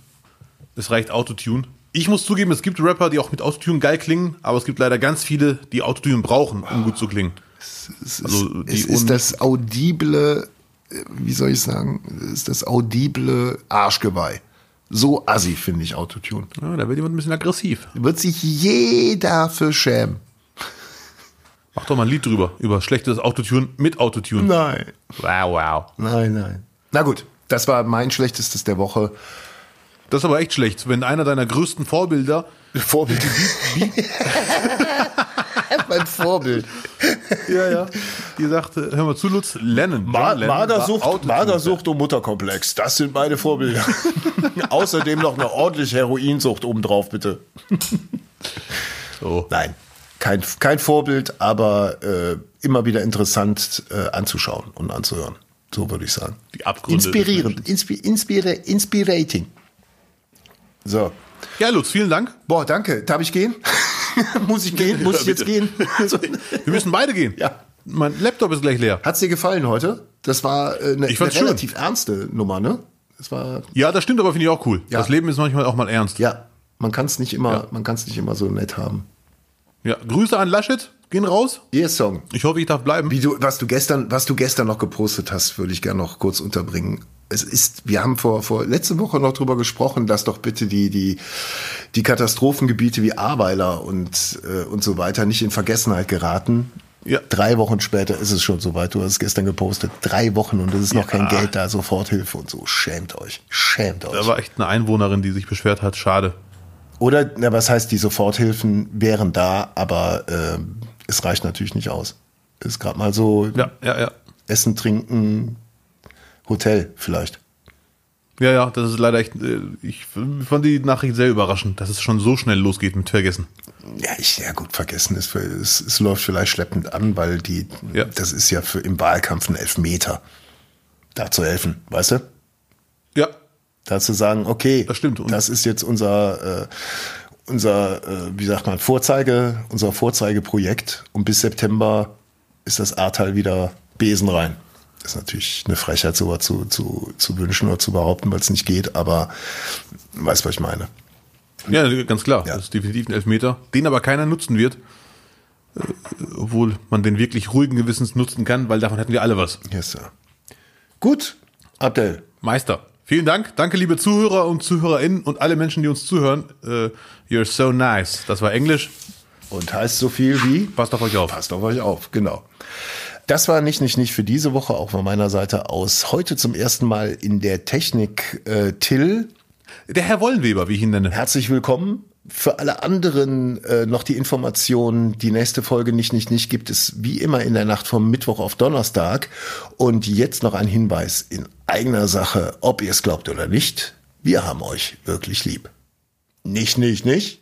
[SPEAKER 1] Es reicht Autotune. Ich muss zugeben, es gibt Rapper, die auch mit Autotune geil klingen, aber es gibt leider ganz viele, die Autotune brauchen, um gut zu klingen.
[SPEAKER 2] Es
[SPEAKER 1] Also
[SPEAKER 2] ist,
[SPEAKER 1] die
[SPEAKER 2] es ist das audible, wie soll ich sagen, ist das audible Arschgeweih. So assi finde ich Autotune.
[SPEAKER 1] Ja, da wird jemand ein bisschen aggressiv.
[SPEAKER 2] Wird sich jeder für schämen.
[SPEAKER 1] Mach doch mal ein Lied drüber, über schlechtes Autotune mit Autotune.
[SPEAKER 2] Nein.
[SPEAKER 1] Wow, wow.
[SPEAKER 2] Nein, nein. Na gut, das war mein schlechtestes der Woche.
[SPEAKER 1] Das ist aber echt schlecht, wenn einer deiner größten Vorbilder,
[SPEAKER 2] Vorbild. *laughs* mein Vorbild.
[SPEAKER 1] ja, ja, die sagte, hör mal zu, Lutz, Lennon.
[SPEAKER 2] Ma
[SPEAKER 1] Lennon
[SPEAKER 2] Magersucht. Magersucht und Mutterkomplex, das sind meine Vorbilder. *laughs* Außerdem noch eine ordentliche Heroinsucht obendrauf, bitte.
[SPEAKER 1] So.
[SPEAKER 2] Nein, kein, kein Vorbild, aber äh, immer wieder interessant äh, anzuschauen und anzuhören. So würde ich sagen.
[SPEAKER 1] Die Abgründe
[SPEAKER 2] Inspirierend, inspi inspira inspirating. So.
[SPEAKER 1] Ja, Lutz, vielen Dank.
[SPEAKER 2] Boah, danke. Darf ich gehen? *laughs* Muss ich gehen? Muss
[SPEAKER 1] Ja,
[SPEAKER 2] ich jetzt gehen? *laughs* Also,
[SPEAKER 1] Wir müssen beide gehen.
[SPEAKER 2] Ja.
[SPEAKER 1] Mein Laptop ist gleich leer.
[SPEAKER 2] Hat's dir gefallen heute? Das war äh, eine,
[SPEAKER 1] Ich
[SPEAKER 2] eine
[SPEAKER 1] fand's schön.
[SPEAKER 2] relativ ernste Nummer, ne? Das war
[SPEAKER 1] Ja, das stimmt, aber finde ich auch cool.
[SPEAKER 2] Ja.
[SPEAKER 1] Das Leben ist manchmal auch mal ernst.
[SPEAKER 2] ja, man kann es nicht immer,
[SPEAKER 1] Ja.
[SPEAKER 2] man kann es nicht immer so nett haben.
[SPEAKER 1] Ja, Grüße an Laschet, gehen raus.
[SPEAKER 2] Ihr Song.
[SPEAKER 1] Ich hoffe, ich darf bleiben.
[SPEAKER 2] Wie du, was du gestern, was du gestern noch gepostet hast, würde ich gerne noch kurz unterbringen. Es ist, wir haben vor, vor letzte Woche noch drüber gesprochen, dass doch bitte die, die, die Katastrophengebiete wie Ahrweiler und, äh, und so weiter nicht in Vergessenheit geraten.
[SPEAKER 1] Ja.
[SPEAKER 2] Drei Wochen später ist es schon soweit. Du hast es gestern gepostet. Drei Wochen und es ist noch kein Geld da, Soforthilfe und so. Schämt euch. Schämt euch.
[SPEAKER 1] Da war echt eine Einwohnerin, die sich beschwert hat. Schade.
[SPEAKER 2] Oder, na, was heißt, die Soforthilfen wären da, aber äh, es reicht natürlich nicht aus. Ist gerade mal so
[SPEAKER 1] Ja, ja, ja.
[SPEAKER 2] Essen, Trinken, Hotel vielleicht.
[SPEAKER 1] Ja, ja, das ist leider echt. äh, Ich fand die Nachricht sehr überraschend, dass es schon so schnell losgeht mit Vergessen.
[SPEAKER 2] Ja, ich, ja gut, vergessen ist, es, es läuft vielleicht schleppend an, weil die,
[SPEAKER 1] Ja.
[SPEAKER 2] das ist ja für im Wahlkampf ein Elfmeter. Da zu helfen, weißt du?
[SPEAKER 1] Ja,
[SPEAKER 2] Da zu sagen, okay,
[SPEAKER 1] Das stimmt. Und-
[SPEAKER 2] das ist jetzt unser, äh, unser, äh, wie sagt man, Vorzeige, unser Vorzeigeprojekt und bis September ist das Ahrtal wieder Besen rein. Ist natürlich eine Frechheit, sowas zu, zu, zu wünschen oder zu behaupten, weil es nicht geht, aber weißt, was ich meine.
[SPEAKER 1] ja, ganz klar.
[SPEAKER 2] Ja.
[SPEAKER 1] Das ist definitiv ein Elfmeter, den aber keiner nutzen wird. Äh, Obwohl man den wirklich ruhigen Gewissens nutzen kann, weil davon hätten wir alle was.
[SPEAKER 2] Yes, sir. Gut, Abdel.
[SPEAKER 1] Meister. Vielen Dank. Danke, liebe Zuhörer und ZuhörerInnen und alle Menschen, die uns zuhören. Äh, You're so nice. Das war Englisch.
[SPEAKER 2] Und heißt so viel wie?
[SPEAKER 1] Passt auf euch auf.
[SPEAKER 2] Passt auf euch auf, genau. Das war nicht, nicht, nicht für diese Woche, auch von meiner Seite aus. Heute zum ersten Mal in der Technik äh, Till.
[SPEAKER 1] Der Herr Wollenweber, wie ich ihn nenne.
[SPEAKER 2] Herzlich willkommen. Für alle anderen äh, noch die Information, die nächste Folge nicht, nicht, nicht gibt es wie immer in der Nacht vom Mittwoch auf Donnerstag. Und jetzt noch ein Hinweis in eigener Sache, ob ihr es glaubt oder nicht. Wir haben euch wirklich lieb. Nicht, nicht, nicht.